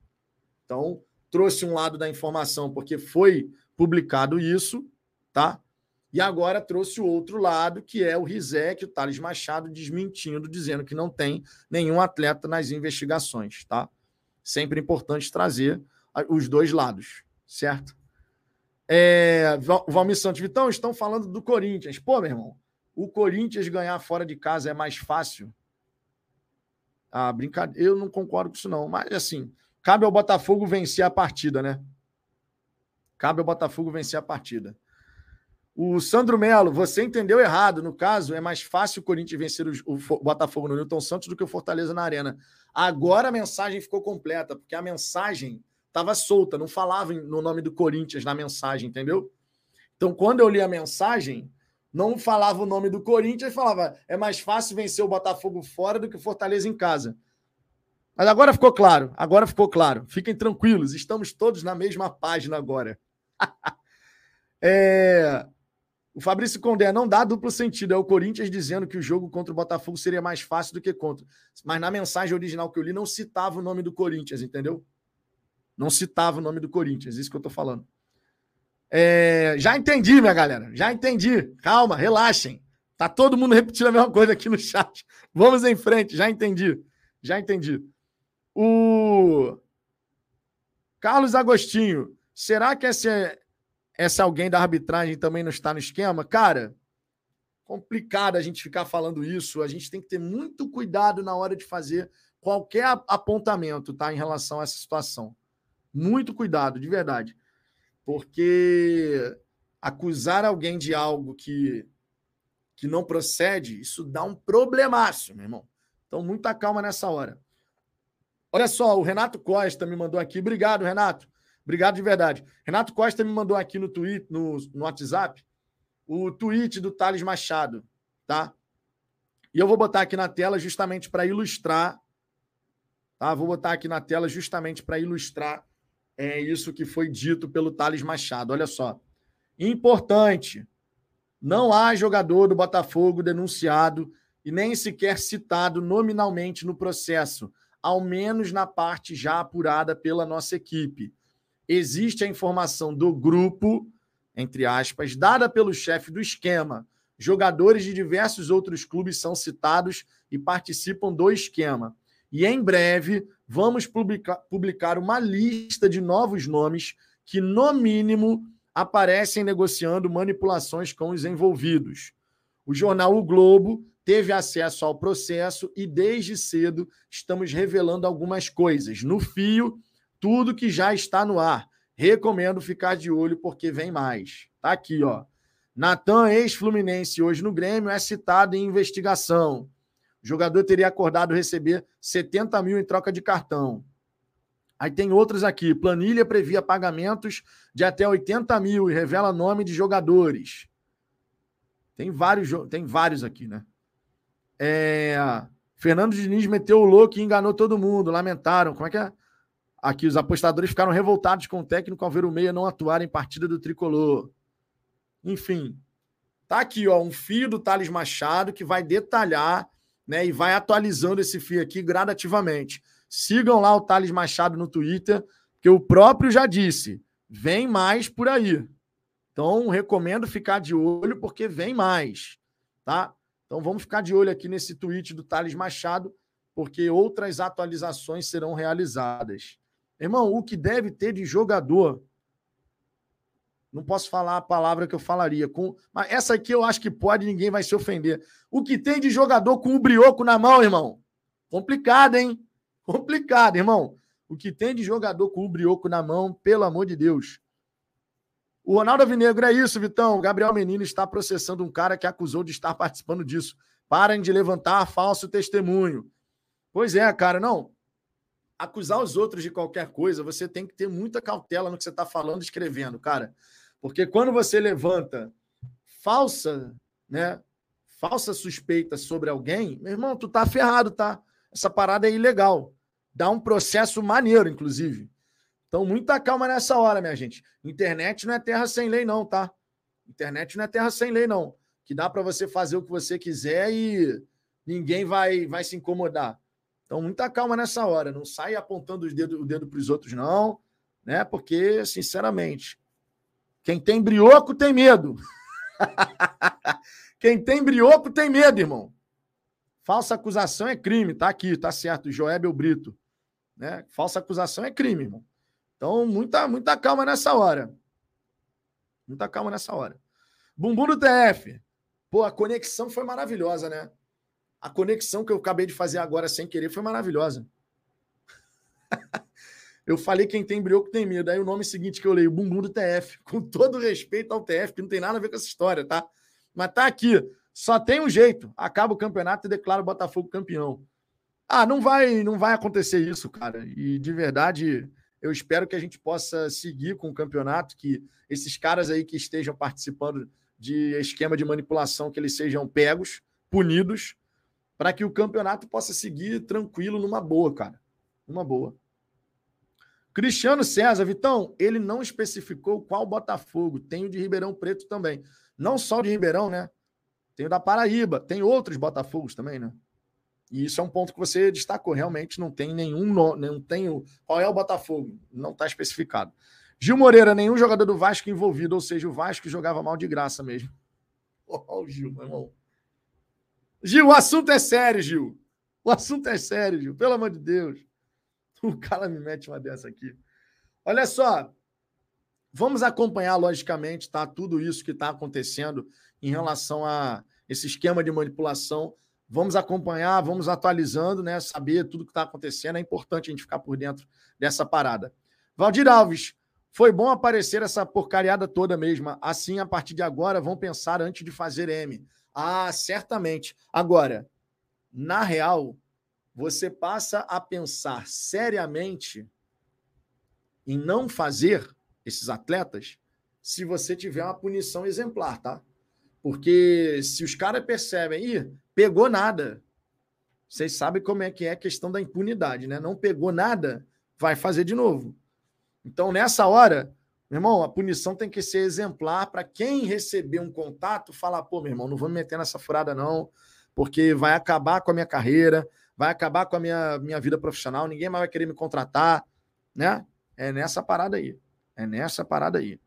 Então, trouxe um lado da informação porque foi publicado isso, tá? E agora trouxe o outro lado, que é o Rizek, o Thales Machado, desmentindo, dizendo que não tem nenhum atleta nas investigações, tá? Sempre importante trazer os dois lados, certo? É, Valmir Santos, Vitão, estão falando do Corinthians. Pô, meu irmão, o Corinthians ganhar fora de casa é mais fácil? Ah, brincadeira. Eu não concordo com isso, não. Mas, assim, cabe ao Botafogo vencer a partida, né? Cabe ao Botafogo vencer a partida. O Sandro Melo, você entendeu errado. No caso, é mais fácil o Corinthians vencer o, Botafogo no Newton Santos do que o Fortaleza na Arena. Agora a mensagem ficou completa, porque a mensagem estava solta, não falava no nome do Corinthians na mensagem, entendeu? Então, quando eu li a mensagem, não falava o nome do Corinthians, falava é mais fácil vencer o Botafogo fora do que o Fortaleza em casa. Mas agora ficou claro, agora ficou claro. Fiquem tranquilos, estamos todos na mesma página agora. é... O Fabrício Condé não dá duplo sentido. É o Corinthians dizendo que o jogo contra o Botafogo seria mais fácil do que contra. Mas na mensagem original que eu li, não citava o nome do Corinthians, entendeu? Não citava o nome do Corinthians, isso que eu tô falando. É, já entendi, minha galera. Já entendi. Calma, relaxem. Tá todo mundo repetindo a mesma coisa aqui no chat. Vamos em frente. Já entendi. Já entendi. O Carlos Agostinho. Será que esse, esse alguém da arbitragem também não está no esquema? Cara, complicado a gente ficar falando isso. A gente tem que ter muito cuidado na hora de fazer qualquer apontamento, tá? Em relação a essa situação. Muito cuidado, de verdade. Porque acusar alguém de algo que, que não procede, isso dá um problemaço, meu irmão. Então, muita calma nessa hora. Olha só, o Renato Costa me mandou aqui. Obrigado, Renato. Obrigado de verdade. Renato Costa me mandou aqui no tweet, no, no WhatsApp, o tweet do Thales Machado, tá? E eu vou botar aqui na tela justamente para ilustrar, tá? Vou botar aqui na tela justamente para ilustrar é isso que foi dito pelo Thales Machado. Olha só. Importante. Não há jogador do Botafogo denunciado e nem sequer citado nominalmente no processo, ao menos na parte já apurada pela nossa equipe. Existe a informação do grupo, entre aspas, dada pelo chefe do esquema. Jogadores de diversos outros clubes são citados e participam do esquema. E em breve vamos publicar, uma lista de novos nomes que, no mínimo, aparecem negociando manipulações com os envolvidos. O jornal O Globo teve acesso ao processo e, desde cedo, estamos revelando algumas coisas. No fio, tudo que já está no ar. Recomendo ficar de olho porque vem mais. Tá aqui, ó. Natan, ex-Fluminense, hoje no Grêmio, é citado em investigação. O jogador teria acordado receber 70 mil em troca de cartão. Aí tem outros aqui. Planilha previa pagamentos de até 80 mil e revela nome de jogadores. Tem vários, tem vários aqui, né? É... Fernando Diniz meteu o louco e enganou todo mundo. Lamentaram. Como é que é? Aqui, os apostadores ficaram revoltados com o técnico ao ver o meia não atuar em partida do tricolor. Enfim, tá aqui, ó, um fio do Thales Machado que vai detalhar né? E vai atualizando esse fio aqui gradativamente. Sigam lá o Thales Machado no Twitter, que o próprio já disse: vem mais por aí. Então, recomendo ficar de olho, porque vem mais. Tá? Então, vamos ficar de olho aqui nesse tweet do Thales Machado, porque outras atualizações serão realizadas. Irmão, o que deve ter de jogador não posso falar a palavra que eu falaria. Com... Mas essa aqui eu acho que pode, ninguém vai se ofender. O que tem de jogador com o brioco na mão, irmão? Complicado, hein? Complicado, irmão. O que tem de jogador com o brioco na mão, pelo amor de Deus. O Ronaldo Avinegro é isso, Vitão. O Gabriel Menino está processando um cara que acusou de estar participando disso. Parem de levantar falso testemunho. Pois é, cara, não. acusar os outros de qualquer coisa, você tem que ter muita cautela no que você está falando, escrevendo, cara. Porque quando você levanta falsa, né, falsa suspeita sobre alguém, meu irmão, tu tá ferrado, tá? Essa parada é ilegal. Dá um processo maneiro, inclusive. Então, muita calma nessa hora, minha gente. Internet não é terra sem lei, não, tá? Internet não é terra sem lei, não. Que dá para você fazer o que você quiser e ninguém vai, vai se incomodar. Então, muita calma nessa hora. Não sai apontando os dedo, o dedo para os outros, não. Né? Porque, sinceramente, quem tem brioco tem medo. quem tem brioco tem medo, irmão. Falsa acusação é crime, tá aqui, tá certo. Joébel Brito. Né? Falsa acusação é crime, irmão. Então, muita, muita calma nessa hora. Muita calma nessa hora. Bumbum do TF. Pô, a conexão foi maravilhosa, né? A conexão que eu acabei de fazer agora sem querer foi maravilhosa. eu falei quem tem brioco tem medo. Aí o nome seguinte que eu leio, Bumbum do TF. Com todo respeito ao TF, que não tem nada a ver com essa história, tá? Mas tá aqui. Só tem um jeito. Acaba o campeonato e declara o Botafogo campeão. Ah, não vai, não vai acontecer isso, cara. E de verdade, eu espero que a gente possa seguir com o campeonato, que esses caras aí que estejam participando de esquema de manipulação, que eles sejam pegos, punidos, para que o campeonato possa seguir tranquilo, numa boa, cara. Numa boa. Cristiano César, Vitão, ele não especificou qual Botafogo. Tem o de Ribeirão Preto também. Não só o de Ribeirão, né? Tem o da Paraíba. Tem outros Botafogos também, né? E isso é um ponto que você destacou. Realmente não tem nenhum. Não tem o, qual é o Botafogo? Não está especificado. Gil Moreira, nenhum jogador do Vasco envolvido, ou seja, o Vasco jogava mal de graça mesmo. Olha o Gil, meu irmão. Gil, o assunto é sério, Gil. O assunto é sério, Gil. Pelo amor de Deus. O cara me mete uma dessa aqui. Olha só. Vamos acompanhar, logicamente, tá? Tudo isso que está acontecendo em relação a esse esquema de manipulação. Vamos acompanhar, vamos atualizando, né? Saber tudo que está acontecendo. É importante a gente ficar por dentro dessa parada. Valdir Alves, foi bom aparecer essa porcariada toda mesmo. Assim, a partir de agora, vão pensar antes de fazer M. Ah, certamente. Agora, na real, você passa a pensar seriamente em não fazer esses atletas se você tiver uma punição exemplar, tá? Porque se os caras percebem, ih, pegou nada. Vocês sabem como é que é a questão da impunidade, né? Não pegou nada, vai fazer de novo. Então, nessa hora, meu irmão, a punição tem que ser exemplar para quem receber um contato falar, pô, meu irmão, não vou me meter nessa furada, não, porque vai acabar com a minha carreira, vai acabar com a minha, minha vida profissional, ninguém mais vai querer me contratar, né? É nessa parada aí. É nessa parada aí.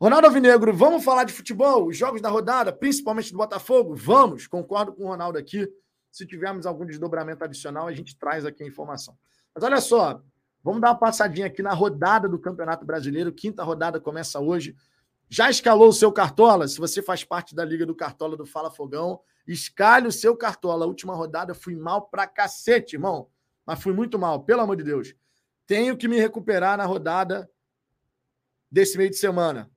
Ronaldo Alvinegro, vamos falar de futebol? Os jogos da rodada, principalmente do Botafogo? Vamos, concordo com o Ronaldo aqui. Se tivermos algum desdobramento adicional, a gente traz aqui a informação. Mas olha só, Vamos dar uma passadinha aqui na rodada do Campeonato Brasileiro. Quinta rodada começa hoje. Já escalou o seu Cartola? Se você faz parte da Liga do Cartola do Fala Fogão, escalhe o seu Cartola. A última rodada fui mal pra cacete, irmão. Mas fui muito mal, pelo amor de Deus. Tenho que me recuperar na rodada desse meio de semana.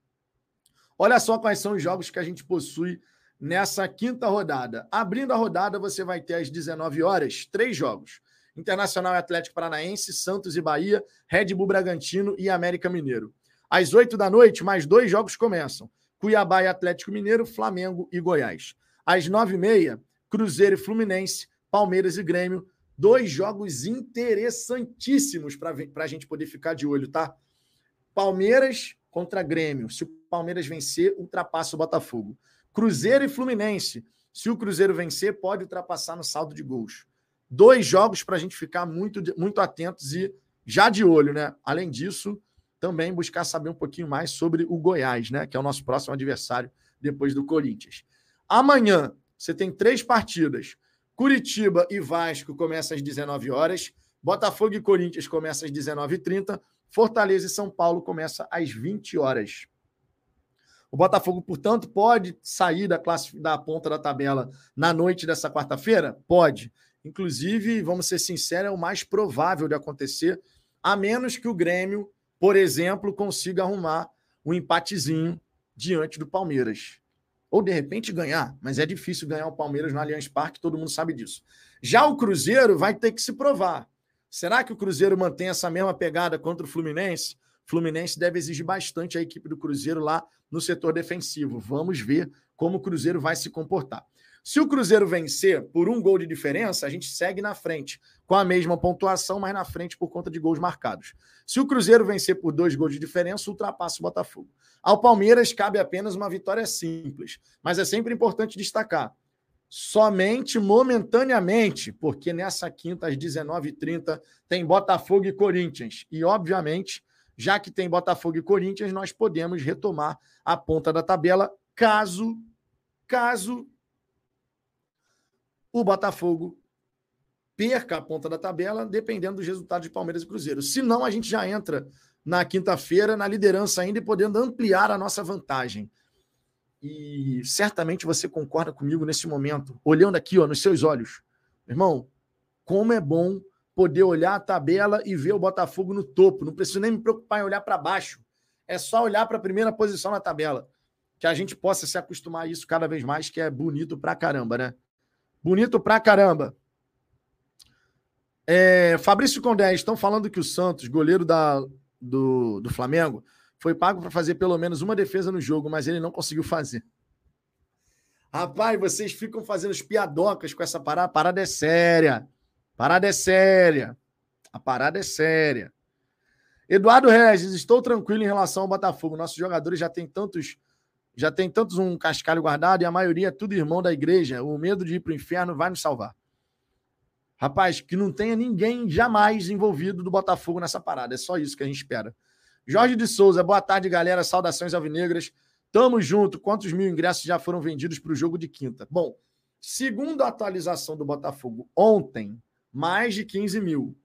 Olha só quais são os jogos que a gente possui nessa quinta rodada. Abrindo a rodada, você vai ter às 19 horas três jogos. Internacional e Atlético Paranaense, Santos e Bahia, Red Bull Bragantino e América Mineiro. Às oito da noite, mais dois jogos começam: Cuiabá e Atlético Mineiro, Flamengo e Goiás. Às nove e meia, Cruzeiro e Fluminense, Palmeiras e Grêmio. Dois jogos interessantíssimos para a gente poder ficar de olho, tá? Palmeiras contra Grêmio. Se o Palmeiras vencer, ultrapassa o Botafogo. Cruzeiro e Fluminense. Se o Cruzeiro vencer, pode ultrapassar no saldo de gols dois jogos para a gente ficar muito, muito atentos e já de olho, né? Além disso, também buscar saber um pouquinho mais sobre o Goiás, né? Que é o nosso próximo adversário depois do Corinthians. Amanhã você tem três partidas. Curitiba e Vasco começam às 19 horas. Botafogo e Corinthians começam às 19h30. Fortaleza e São Paulo começa às 20 horas. O Botafogo, portanto, pode sair da, classe, da ponta da tabela na noite dessa quarta-feira? Pode. Inclusive, vamos ser sinceros, é o mais provável de acontecer, a menos que o Grêmio, por exemplo, consiga arrumar um empatezinho diante do Palmeiras. Ou de repente ganhar, mas é difícil ganhar o Palmeiras no Allianz Parque, todo mundo sabe disso. Já o Cruzeiro vai ter que se provar. Será que o Cruzeiro mantém essa mesma pegada contra o Fluminense? Fluminense deve exigir bastante a equipe do Cruzeiro lá no setor defensivo. Vamos ver como o Cruzeiro vai se comportar. Se o Cruzeiro vencer por um gol de diferença, a gente segue na frente, com a mesma pontuação, mas na frente por conta de gols marcados. Se o Cruzeiro vencer por dois gols de diferença, ultrapassa o Botafogo. Ao Palmeiras cabe apenas uma vitória simples, mas é sempre importante destacar. Somente momentaneamente, porque nessa quinta, às 19h30, tem Botafogo e Corinthians. E, obviamente, já que tem Botafogo e Corinthians, nós podemos retomar a ponta da tabela caso, caso o Botafogo perca a ponta da tabela, dependendo dos resultados de Palmeiras e Cruzeiro. Se não, a gente já entra na quinta-feira na liderança ainda e podendo ampliar a nossa vantagem. E certamente você concorda comigo nesse momento, olhando aqui ó, nos seus olhos. Irmão, como é bom poder olhar a tabela e ver o Botafogo no topo. Não preciso nem me preocupar em olhar para baixo. É só olhar para a primeira posição na tabela. Que a gente possa se acostumar a isso cada vez mais, que é bonito pra caramba, né? Bonito pra caramba. É, Fabrício Condé, estão falando que o Santos, goleiro da, do, do Flamengo, foi pago para fazer pelo menos uma defesa no jogo, mas ele não conseguiu fazer. Rapaz, vocês ficam fazendo as piadocas com essa parada. A parada é séria. Parada é séria. A parada é séria. Eduardo Regis, estou tranquilo em relação ao Botafogo. Nossos jogadores já têm tantos já tem tantos um cascalho guardado e a maioria é tudo irmão da igreja. O medo de ir para o inferno vai nos salvar. Rapaz, que não tenha ninguém jamais envolvido do Botafogo nessa parada. É só isso que a gente espera. Jorge de Souza, boa tarde, galera. Saudações alvinegras. Tamo junto. Quantos mil ingressos já foram vendidos para o jogo de quinta? Bom, segundo a atualização do Botafogo ontem, mais de 15 mil.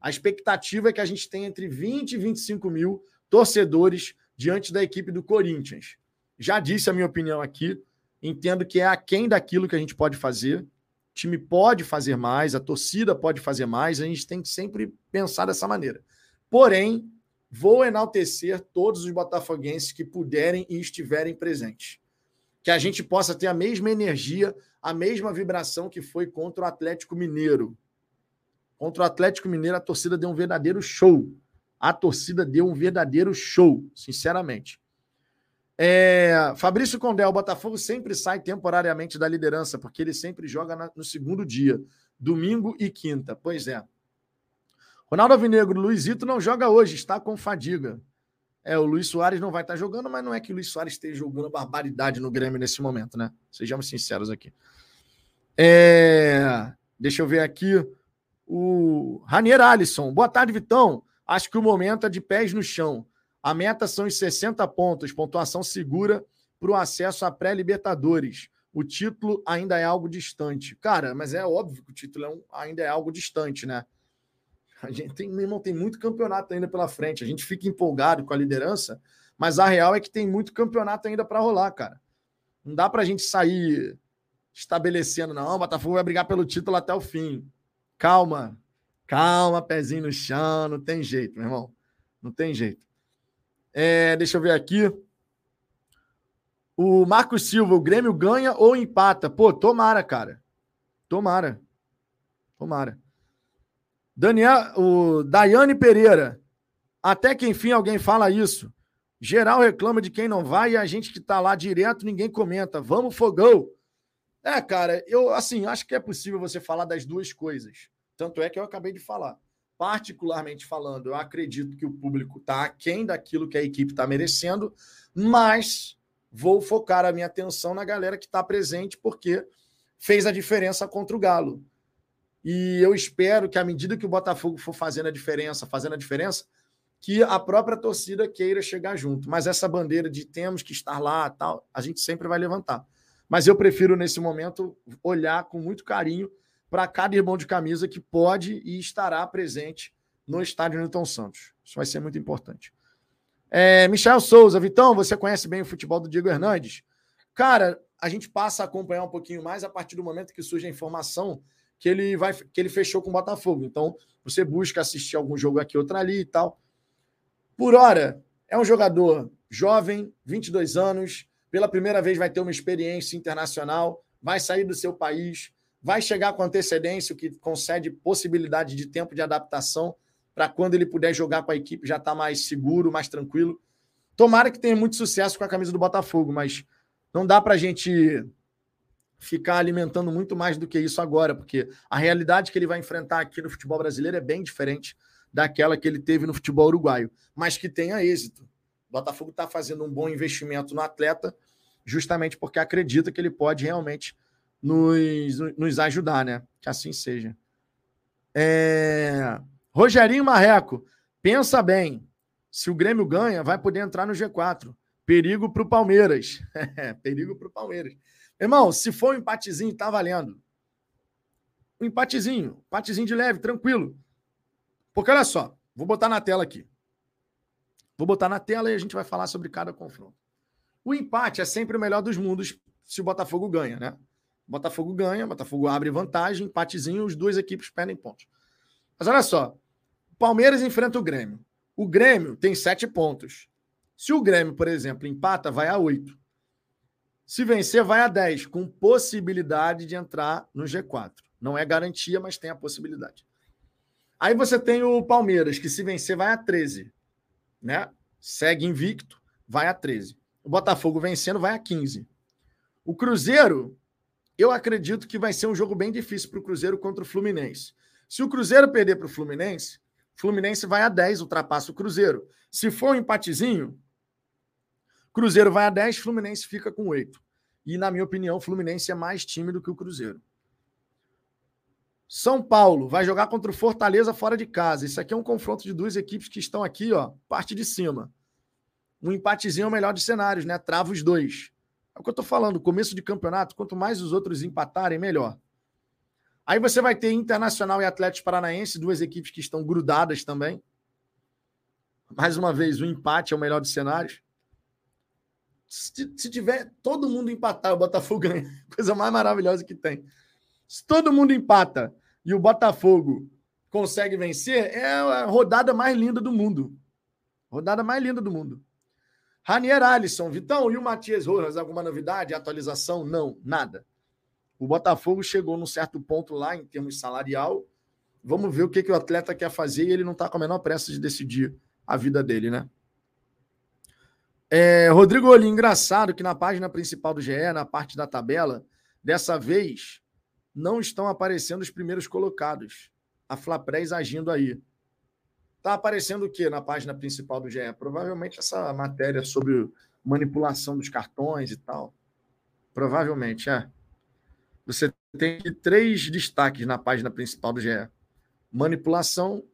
A expectativa é que a gente tenha entre 20 e 25 mil torcedores diante da equipe do Corinthians. Já disse a minha opinião aqui. Entendo que é aquém daquilo que a gente pode fazer. O time pode fazer mais, a torcida pode fazer mais. A gente tem que sempre pensar dessa maneira. Porém, vou enaltecer todos os botafoguenses que puderem e estiverem presentes. Que a gente possa ter a mesma energia, a mesma vibração que foi contra o Atlético Mineiro. Contra o Atlético Mineiro, a torcida deu um verdadeiro show. A torcida deu um verdadeiro show, sinceramente. É, Fabrício Condé, o Botafogo sempre sai temporariamente da liderança, porque ele sempre joga na, no segundo dia, domingo e quinta. Pois é. Ronaldo Avinegro, Luizito não joga hoje, está com fadiga. É, o Luiz Soares não vai estar jogando, mas não é que o Luiz Soares esteja jogando barbaridade no Grêmio nesse momento, né? Sejamos sinceros aqui. É, deixa eu ver aqui. O Ranier Alisson. Boa tarde, Vitão. Acho que o momento é de pés no chão. A meta são os 60 pontos, pontuação segura para o acesso à pré-Libertadores. O título ainda é algo distante. Cara, mas é óbvio que o título é um, ainda é algo distante, né? A gente tem, irmão, tem muito campeonato ainda pela frente. A gente fica empolgado com a liderança, mas a real é que tem muito campeonato ainda para rolar, cara. Não dá para a gente sair estabelecendo, não. O Botafogo vai brigar pelo título até o fim. Calma, calma, pezinho no chão, não tem jeito, meu irmão. Não tem jeito. É, deixa eu ver aqui. O Marcos Silva, o Grêmio ganha ou empata? Pô, tomara, cara. Tomara. Tomara. Daniel, o Daiane Pereira. Até que enfim alguém fala isso. Geral reclama de quem não vai e a gente que tá lá direto, ninguém comenta. Vamos, fogão. É, cara, eu assim, acho que é possível você falar das duas coisas. Tanto é que eu acabei de falar particularmente falando, eu acredito que o público está aquém daquilo que a equipe está merecendo, mas vou focar a minha atenção na galera que está presente, porque fez a diferença contra o Galo. E eu espero que, à medida que o Botafogo for fazendo a diferença, fazendo a diferença, que a própria torcida queira chegar junto. Mas essa bandeira de temos que estar lá, tal, a gente sempre vai levantar. Mas eu prefiro, nesse momento, olhar com muito carinho para cada irmão de camisa que pode e estará presente no estádio Newton Santos. Isso vai ser muito importante. É, Michel Souza, Vitão, você conhece bem o futebol do Diego Hernandes? Cara, a gente passa a acompanhar um pouquinho mais a partir do momento que surge a informação que ele vai que ele fechou com o Botafogo. Então, você busca assistir algum jogo aqui, outro ali e tal. Por hora, é um jogador jovem, 22 anos, pela primeira vez vai ter uma experiência internacional, vai sair do seu país, vai chegar com antecedência, o que concede possibilidade de tempo de adaptação para quando ele puder jogar com a equipe já estar tá mais seguro, mais tranquilo. Tomara que tenha muito sucesso com a camisa do Botafogo, mas não dá para a gente ficar alimentando muito mais do que isso agora, porque a realidade que ele vai enfrentar aqui no futebol brasileiro é bem diferente daquela que ele teve no futebol uruguaio, mas que tenha êxito. Botafogo está fazendo um bom investimento no atleta, justamente porque acredita que ele pode realmente nos, nos ajudar, né? Que assim seja. É... Rogerinho Marreco, pensa bem. Se o Grêmio ganha, vai poder entrar no G4. Perigo para o Palmeiras. Perigo para o Palmeiras. Irmão, se for um empatezinho, tá valendo. Um empatezinho, empatezinho de leve, tranquilo. Porque olha só, vou botar na tela aqui. Vou botar na tela e a gente vai falar sobre cada confronto. O empate é sempre o melhor dos mundos se o Botafogo ganha, né? Botafogo ganha, Botafogo abre vantagem, empatezinho, os duas equipes perdem pontos. Mas olha só, Palmeiras enfrenta o Grêmio. O Grêmio tem sete pontos. Se o Grêmio, por exemplo, empata, vai a oito. Se vencer, vai a dez, com possibilidade de entrar no G4. Não é garantia, mas tem a possibilidade. Aí você tem o Palmeiras, que se vencer, vai a 13. Né? Segue invicto, vai a 13. O Botafogo vencendo, vai a 15. O Cruzeiro eu acredito que vai ser um jogo bem difícil para o Cruzeiro contra o Fluminense. Se o Cruzeiro perder para o Fluminense, Fluminense vai a 10, ultrapassa o Cruzeiro. Se for um empatezinho, Cruzeiro vai a 10, Fluminense fica com 8. E, na minha opinião, o Fluminense é mais time do que o Cruzeiro. São Paulo vai jogar contra o Fortaleza fora de casa. Isso aqui é um confronto de duas equipes que estão aqui, ó, parte de cima. Um empatezinho é o melhor dos cenários, né? Trava os dois. É o que eu estou falando, começo de campeonato, quanto mais os outros empatarem, melhor. Aí você vai ter Internacional e Atlético Paranaense, duas equipes que estão grudadas também. Mais uma vez, o empate é o melhor dos cenários. Se, se tiver todo mundo empatar, o Botafogo ganha. Coisa mais maravilhosa que tem. Se todo mundo empata e o Botafogo consegue vencer, é a rodada mais linda do mundo. Rodada mais linda do mundo. Ranier Alisson, Vitão, e o Matias Rojas, alguma novidade, atualização? Não, nada. O Botafogo chegou num certo ponto lá em termos salarial. Vamos ver o que, que o atleta quer fazer e ele não está com a menor pressa de decidir a vida dele, né? É, Rodrigo Oli, engraçado que na página principal do GE, na parte da tabela, dessa vez não estão aparecendo os primeiros colocados. A Flaprés agindo aí. Está aparecendo o que na página principal do GE? Provavelmente essa matéria sobre manipulação dos cartões e tal. Provavelmente, é. Você tem três destaques na página principal do GE: manipulação,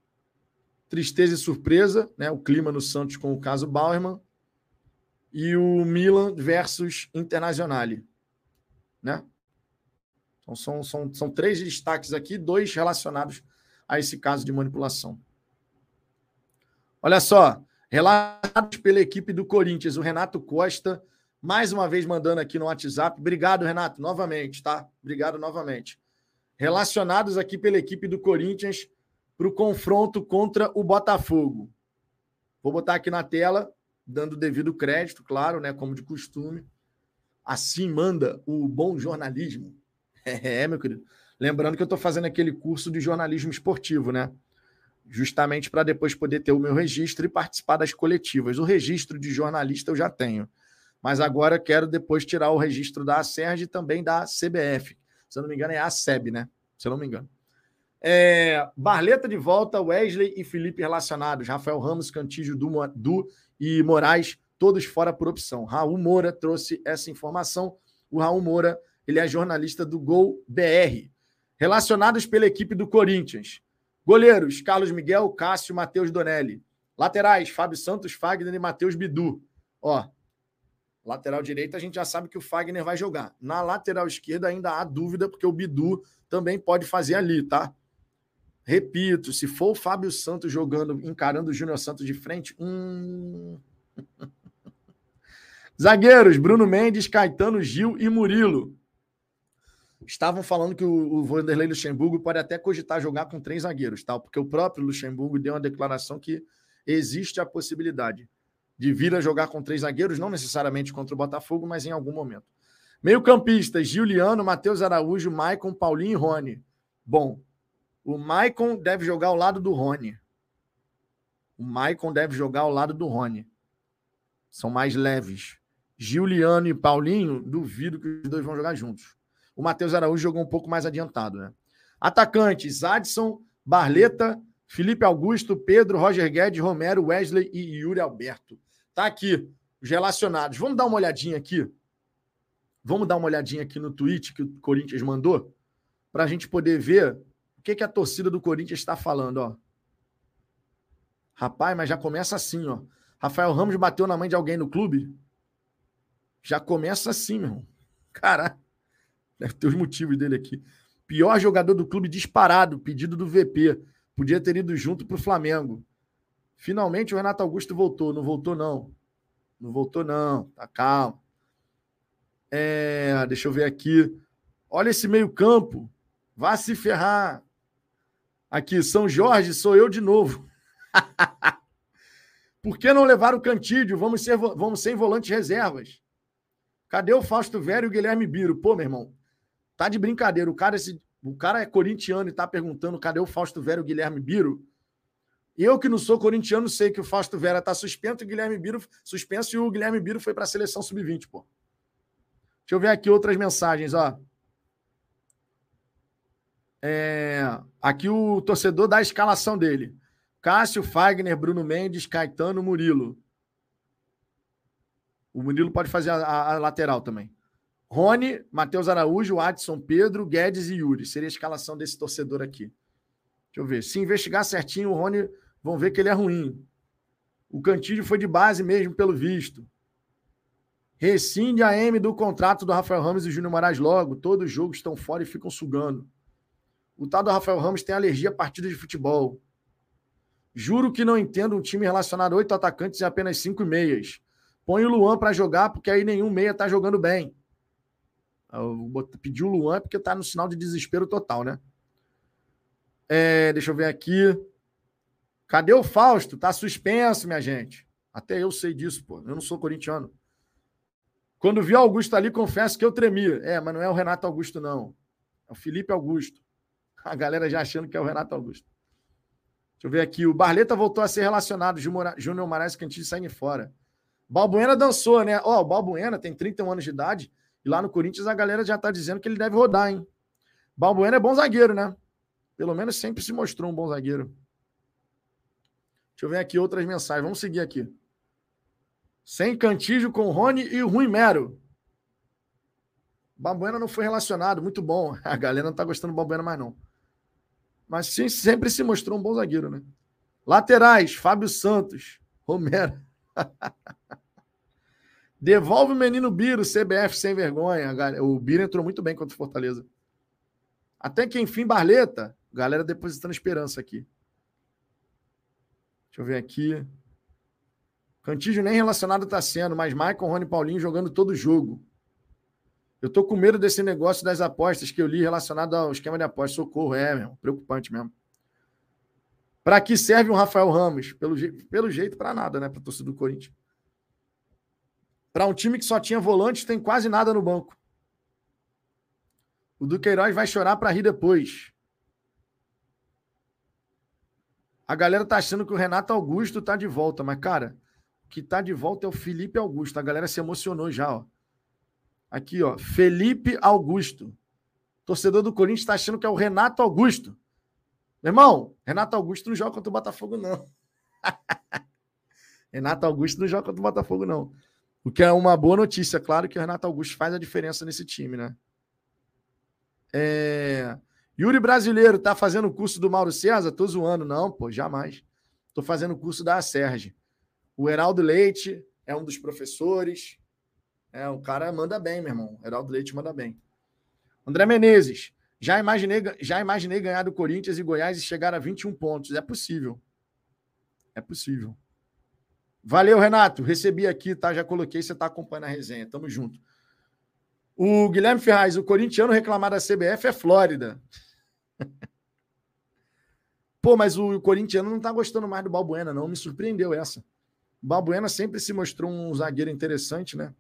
tristeza e surpresa, né? o clima no Santos com o caso Bauerman, e o Milan versus Internazionale. Né? Então, são, são, são três destaques aqui, dois relacionados a esse caso de manipulação. Olha só, relatados pela equipe do Corinthians, o Renato Costa, mais uma vez mandando aqui no WhatsApp. Obrigado, Renato, novamente, tá? Obrigado novamente. Relacionados aqui pela equipe do Corinthians para o confronto contra o Botafogo. Vou botar aqui na tela, dando devido crédito, claro, né? Como de costume. Assim manda o bom jornalismo. É, meu querido. Lembrando que eu estou fazendo aquele curso de jornalismo esportivo, né? justamente para depois poder ter o meu registro e participar das coletivas. O registro de jornalista eu já tenho, mas agora quero depois tirar o registro da Acerj e também da CBF. Se eu não me engano, é a SEB, né? Se eu não me engano. É, Barleta de volta, Wesley e Felipe relacionados, Rafael Ramos, Cantígio, Du, du e Moraes, todos fora por opção. Raul Moura trouxe essa informação. O Raul Moura, ele é jornalista do Gol BR. Relacionados pela equipe do Corinthians. Goleiros: Carlos Miguel, Cássio, Matheus Donelli. Laterais: Fábio Santos, Fagner e Matheus Bidu. Ó, lateral direita a gente já sabe que o Fagner vai jogar. Na lateral esquerda ainda há dúvida, porque o Bidu também pode fazer ali, tá? Repito, se for o Fábio Santos jogando, encarando o Júnior Santos de frente, hum... Zagueiros: Bruno Mendes, Caetano, Gil e Murilo. Estavam falando que o, o Vanderlei Luxemburgo pode até cogitar jogar com três zagueiros, tal, porque o próprio Luxemburgo deu uma declaração que existe a possibilidade de vir a jogar com três zagueiros, não necessariamente contra o Botafogo, mas em algum momento. Meio-campistas: Juliano, Matheus Araújo, Maicon, Paulinho e Rony. Bom, o Maicon deve jogar ao lado do Rony. O Maicon deve jogar ao lado do Rony. São mais leves. Juliano e Paulinho, duvido que os dois vão jogar juntos. O Matheus Araújo jogou um pouco mais adiantado, né? Atacantes: Adson, Barleta, Felipe Augusto, Pedro, Roger Guedes, Romero, Wesley e Yuri Alberto. Tá aqui os relacionados. Vamos dar uma olhadinha aqui. Vamos dar uma olhadinha aqui no tweet que o Corinthians mandou para a gente poder ver o que, que a torcida do Corinthians está falando, ó. Rapaz, mas já começa assim, ó. Rafael Ramos bateu na mãe de alguém no clube? Já começa assim, meu irmão. Caralho. Deve ter os motivos dele aqui. Pior jogador do clube disparado, pedido do VP. Podia ter ido junto para o Flamengo. Finalmente o Renato Augusto voltou. Não voltou, não. Não voltou, não. Tá calmo. É, deixa eu ver aqui. Olha esse meio-campo. Vá se ferrar. Aqui, São Jorge, sou eu de novo. Por que não levar o Cantídio? Vamos ser, vamos ser em volantes reservas. Cadê o Fausto Velho e o Guilherme Biro? Pô, meu irmão, tá de brincadeira. O cara, esse, o cara é corintiano e tá perguntando cadê o Fausto Velho e o Guilherme Biro. Eu que não sou corintiano sei que o Fausto Vera tá suspenso o Guilherme Biro suspenso e o Guilherme Biro foi para a seleção sub-20, pô. Deixa eu ver aqui outras mensagens, ó. É, aqui o torcedor dá a escalação dele. Cássio, Fagner, Bruno Mendes, Caetano, Murilo. O Murilo pode fazer a, a lateral também. Rony, Matheus Araújo, Adson, Pedro, Guedes e Yuri. Seria a escalação desse torcedor aqui. Deixa eu ver. Se investigar certinho, o Rony vão ver que ele é ruim. O Cantilho foi de base mesmo, pelo visto. Rescinde a M do contrato do Rafael Ramos e Júnior Moraes logo. Todos os jogos estão fora e ficam sugando. O tal do Rafael Ramos tem alergia a partidas de futebol. Juro que não entendo um time relacionado a oito atacantes e apenas cinco meias. Põe o Luan para jogar, porque aí nenhum meia tá jogando bem. Eu pedi o Luan porque tá no sinal de desespero total, né? É, deixa eu ver aqui. Cadê o Fausto? Tá suspenso, minha gente. Até eu sei disso, pô. Eu não sou corintiano. Quando vi o Augusto ali, confesso que eu tremi. É, mas não é o Renato Augusto, não. É o Felipe Augusto. A galera já achando que é o Renato Augusto. Deixa eu ver aqui. O Barleta voltou a ser relacionado. Júnior Moraes Cantinho segue fora. Balbuena dançou, né? Ó, oh, o Balbuena tem 31 anos de idade. E lá no Corinthians a galera já tá dizendo que ele deve rodar, hein? Balbuena é bom zagueiro, né? Pelo menos sempre se mostrou um bom zagueiro. Deixa eu ver aqui outras mensagens. Vamos seguir aqui. Sem Cantígio com Rony e Rui Mero. Babuena não foi relacionado, muito bom. A galera não tá gostando do Babuena mais não. Mas sim, sempre se mostrou um bom zagueiro, né? Laterais, Fábio Santos, Romero. Devolve o menino Biro, CBF sem vergonha. O Biro entrou muito bem contra o Fortaleza. Até que enfim, Barleta. Galera depositando esperança aqui. Deixa eu ver aqui. Cantígio nem relacionado está sendo, mas Michael, Rony Paulinho jogando todo jogo. Eu tô com medo desse negócio das apostas que eu li relacionado ao esquema de apostas. Socorro, é, meu, preocupante mesmo. Para que serve um Rafael Ramos? Pelo, je pelo jeito, para nada, né? Para torcida do Corinthians. Para um time que só tinha volantes, tem quase nada no banco. O Duqueiroz vai chorar para rir depois. A galera tá achando que o Renato Augusto tá de volta, mas, cara, que está de volta é o Felipe Augusto. A galera se emocionou já, ó. Aqui, ó. Felipe Augusto. Torcedor do Corinthians está achando que é o Renato Augusto. Irmão, Renato Augusto não joga contra o Botafogo, não. Renato Augusto não joga contra o Botafogo, não. O que é uma boa notícia. Claro que o Renato Augusto faz a diferença nesse time, né? É... Yuri Brasileiro, tá fazendo o curso do Mauro César? Tô zoando. Não, pô, jamais. Tô fazendo o curso da Serge. O Heraldo Leite é um dos professores. É, o cara manda bem, meu irmão. Heraldo Leite manda bem. André Menezes. Já imaginei, já imaginei ganhar do Corinthians e Goiás e chegar a 21 pontos. É possível. É possível. Valeu, Renato. Recebi aqui, tá? Já coloquei, você tá acompanhando a resenha. Tamo junto. O Guilherme Ferraz, o corintiano reclamar da CBF é Flórida. Pô, mas o corintiano não tá gostando mais do Balbuena, não. Me surpreendeu essa. Balbuena sempre se mostrou um zagueiro interessante, né?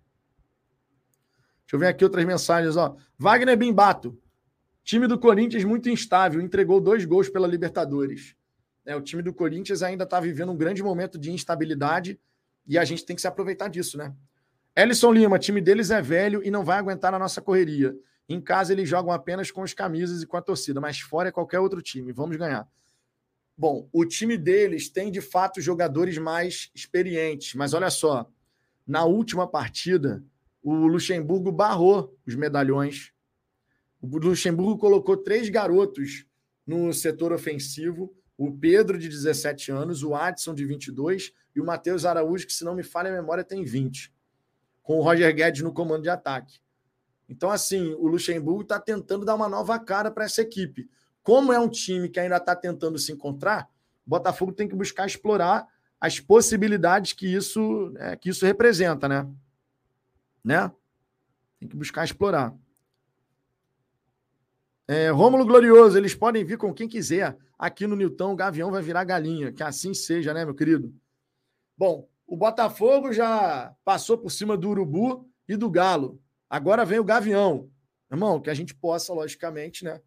Deixa eu ver aqui outras mensagens. Ó. Wagner Bimbato. Time do Corinthians muito instável, entregou dois gols pela Libertadores. É, o time do Corinthians ainda está vivendo um grande momento de instabilidade e a gente tem que se aproveitar disso, né? Ellison Lima, time deles é velho e não vai aguentar na nossa correria. Em casa eles jogam apenas com as camisas e com a torcida, mas fora é qualquer outro time. Vamos ganhar. Bom, o time deles tem de fato jogadores mais experientes, mas olha só, na última partida, o Luxemburgo barrou os medalhões. O Luxemburgo colocou três garotos no setor ofensivo: o Pedro, de 17 anos, o Adson, de 22, e o Matheus Araújo, que, se não me falha a memória, tem 20, com o Roger Guedes no comando de ataque. Então, assim, o Luxemburgo está tentando dar uma nova cara para essa equipe. Como é um time que ainda está tentando se encontrar, o Botafogo tem que buscar explorar as possibilidades que isso, é, que isso representa, né? né? Tem que buscar explorar. É, Rômulo Glorioso, eles podem vir com quem quiser. Aqui no Newton, o Gavião vai virar galinha. Que assim seja, né, meu querido? Bom, o Botafogo já passou por cima do Urubu e do Galo. Agora vem o Gavião. Irmão, que a gente possa, logicamente, né,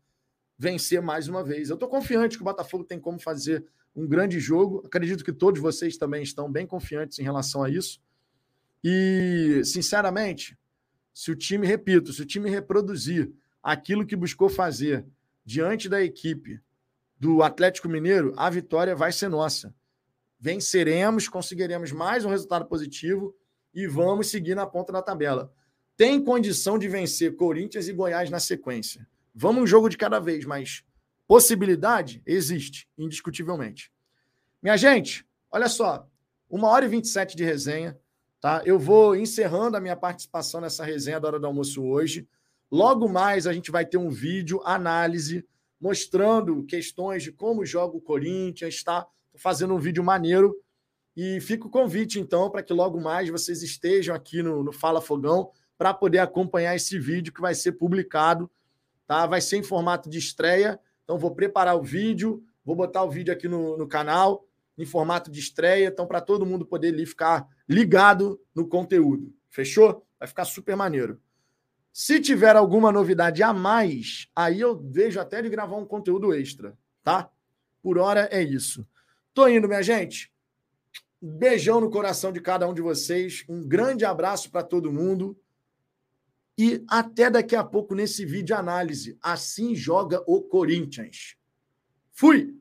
vencer mais uma vez. Eu estou confiante que o Botafogo tem como fazer um grande jogo. Acredito que todos vocês também estão bem confiantes em relação a isso. E, sinceramente, se o time, repito, se o time reproduzir aquilo que buscou fazer diante da equipe do Atlético Mineiro, a vitória vai ser nossa. Venceremos, conseguiremos mais um resultado positivo e vamos seguir na ponta da tabela. Tem condição de vencer Corinthians e Goiás na sequência. Vamos um jogo de cada vez, mas possibilidade existe, indiscutivelmente. Minha gente, olha só, uma hora e 27 de resenha, tá? Eu vou encerrando a minha participação nessa resenha da hora do almoço hoje. Logo mais a gente vai ter um vídeo análise mostrando questões de como joga o Corinthians, tá? Tô fazendo um vídeo maneiro e fica o convite então para que logo mais vocês estejam aqui no, no Fala Fogão para poder acompanhar esse vídeo que vai ser publicado, tá? Vai ser em formato de estreia, então vou preparar o vídeo, vou botar o vídeo aqui no, no canal em formato de estreia, então para todo mundo poder ali ficar ligado no conteúdo. Fechou? Vai ficar super maneiro. Se tiver alguma novidade a mais, aí eu vejo até de gravar um conteúdo extra, tá? Por hora é isso. Tô indo, minha gente. Beijão no coração de cada um de vocês. Um grande abraço para todo mundo. E até daqui a pouco nesse vídeo análise. Assim joga o Corinthians. Fui!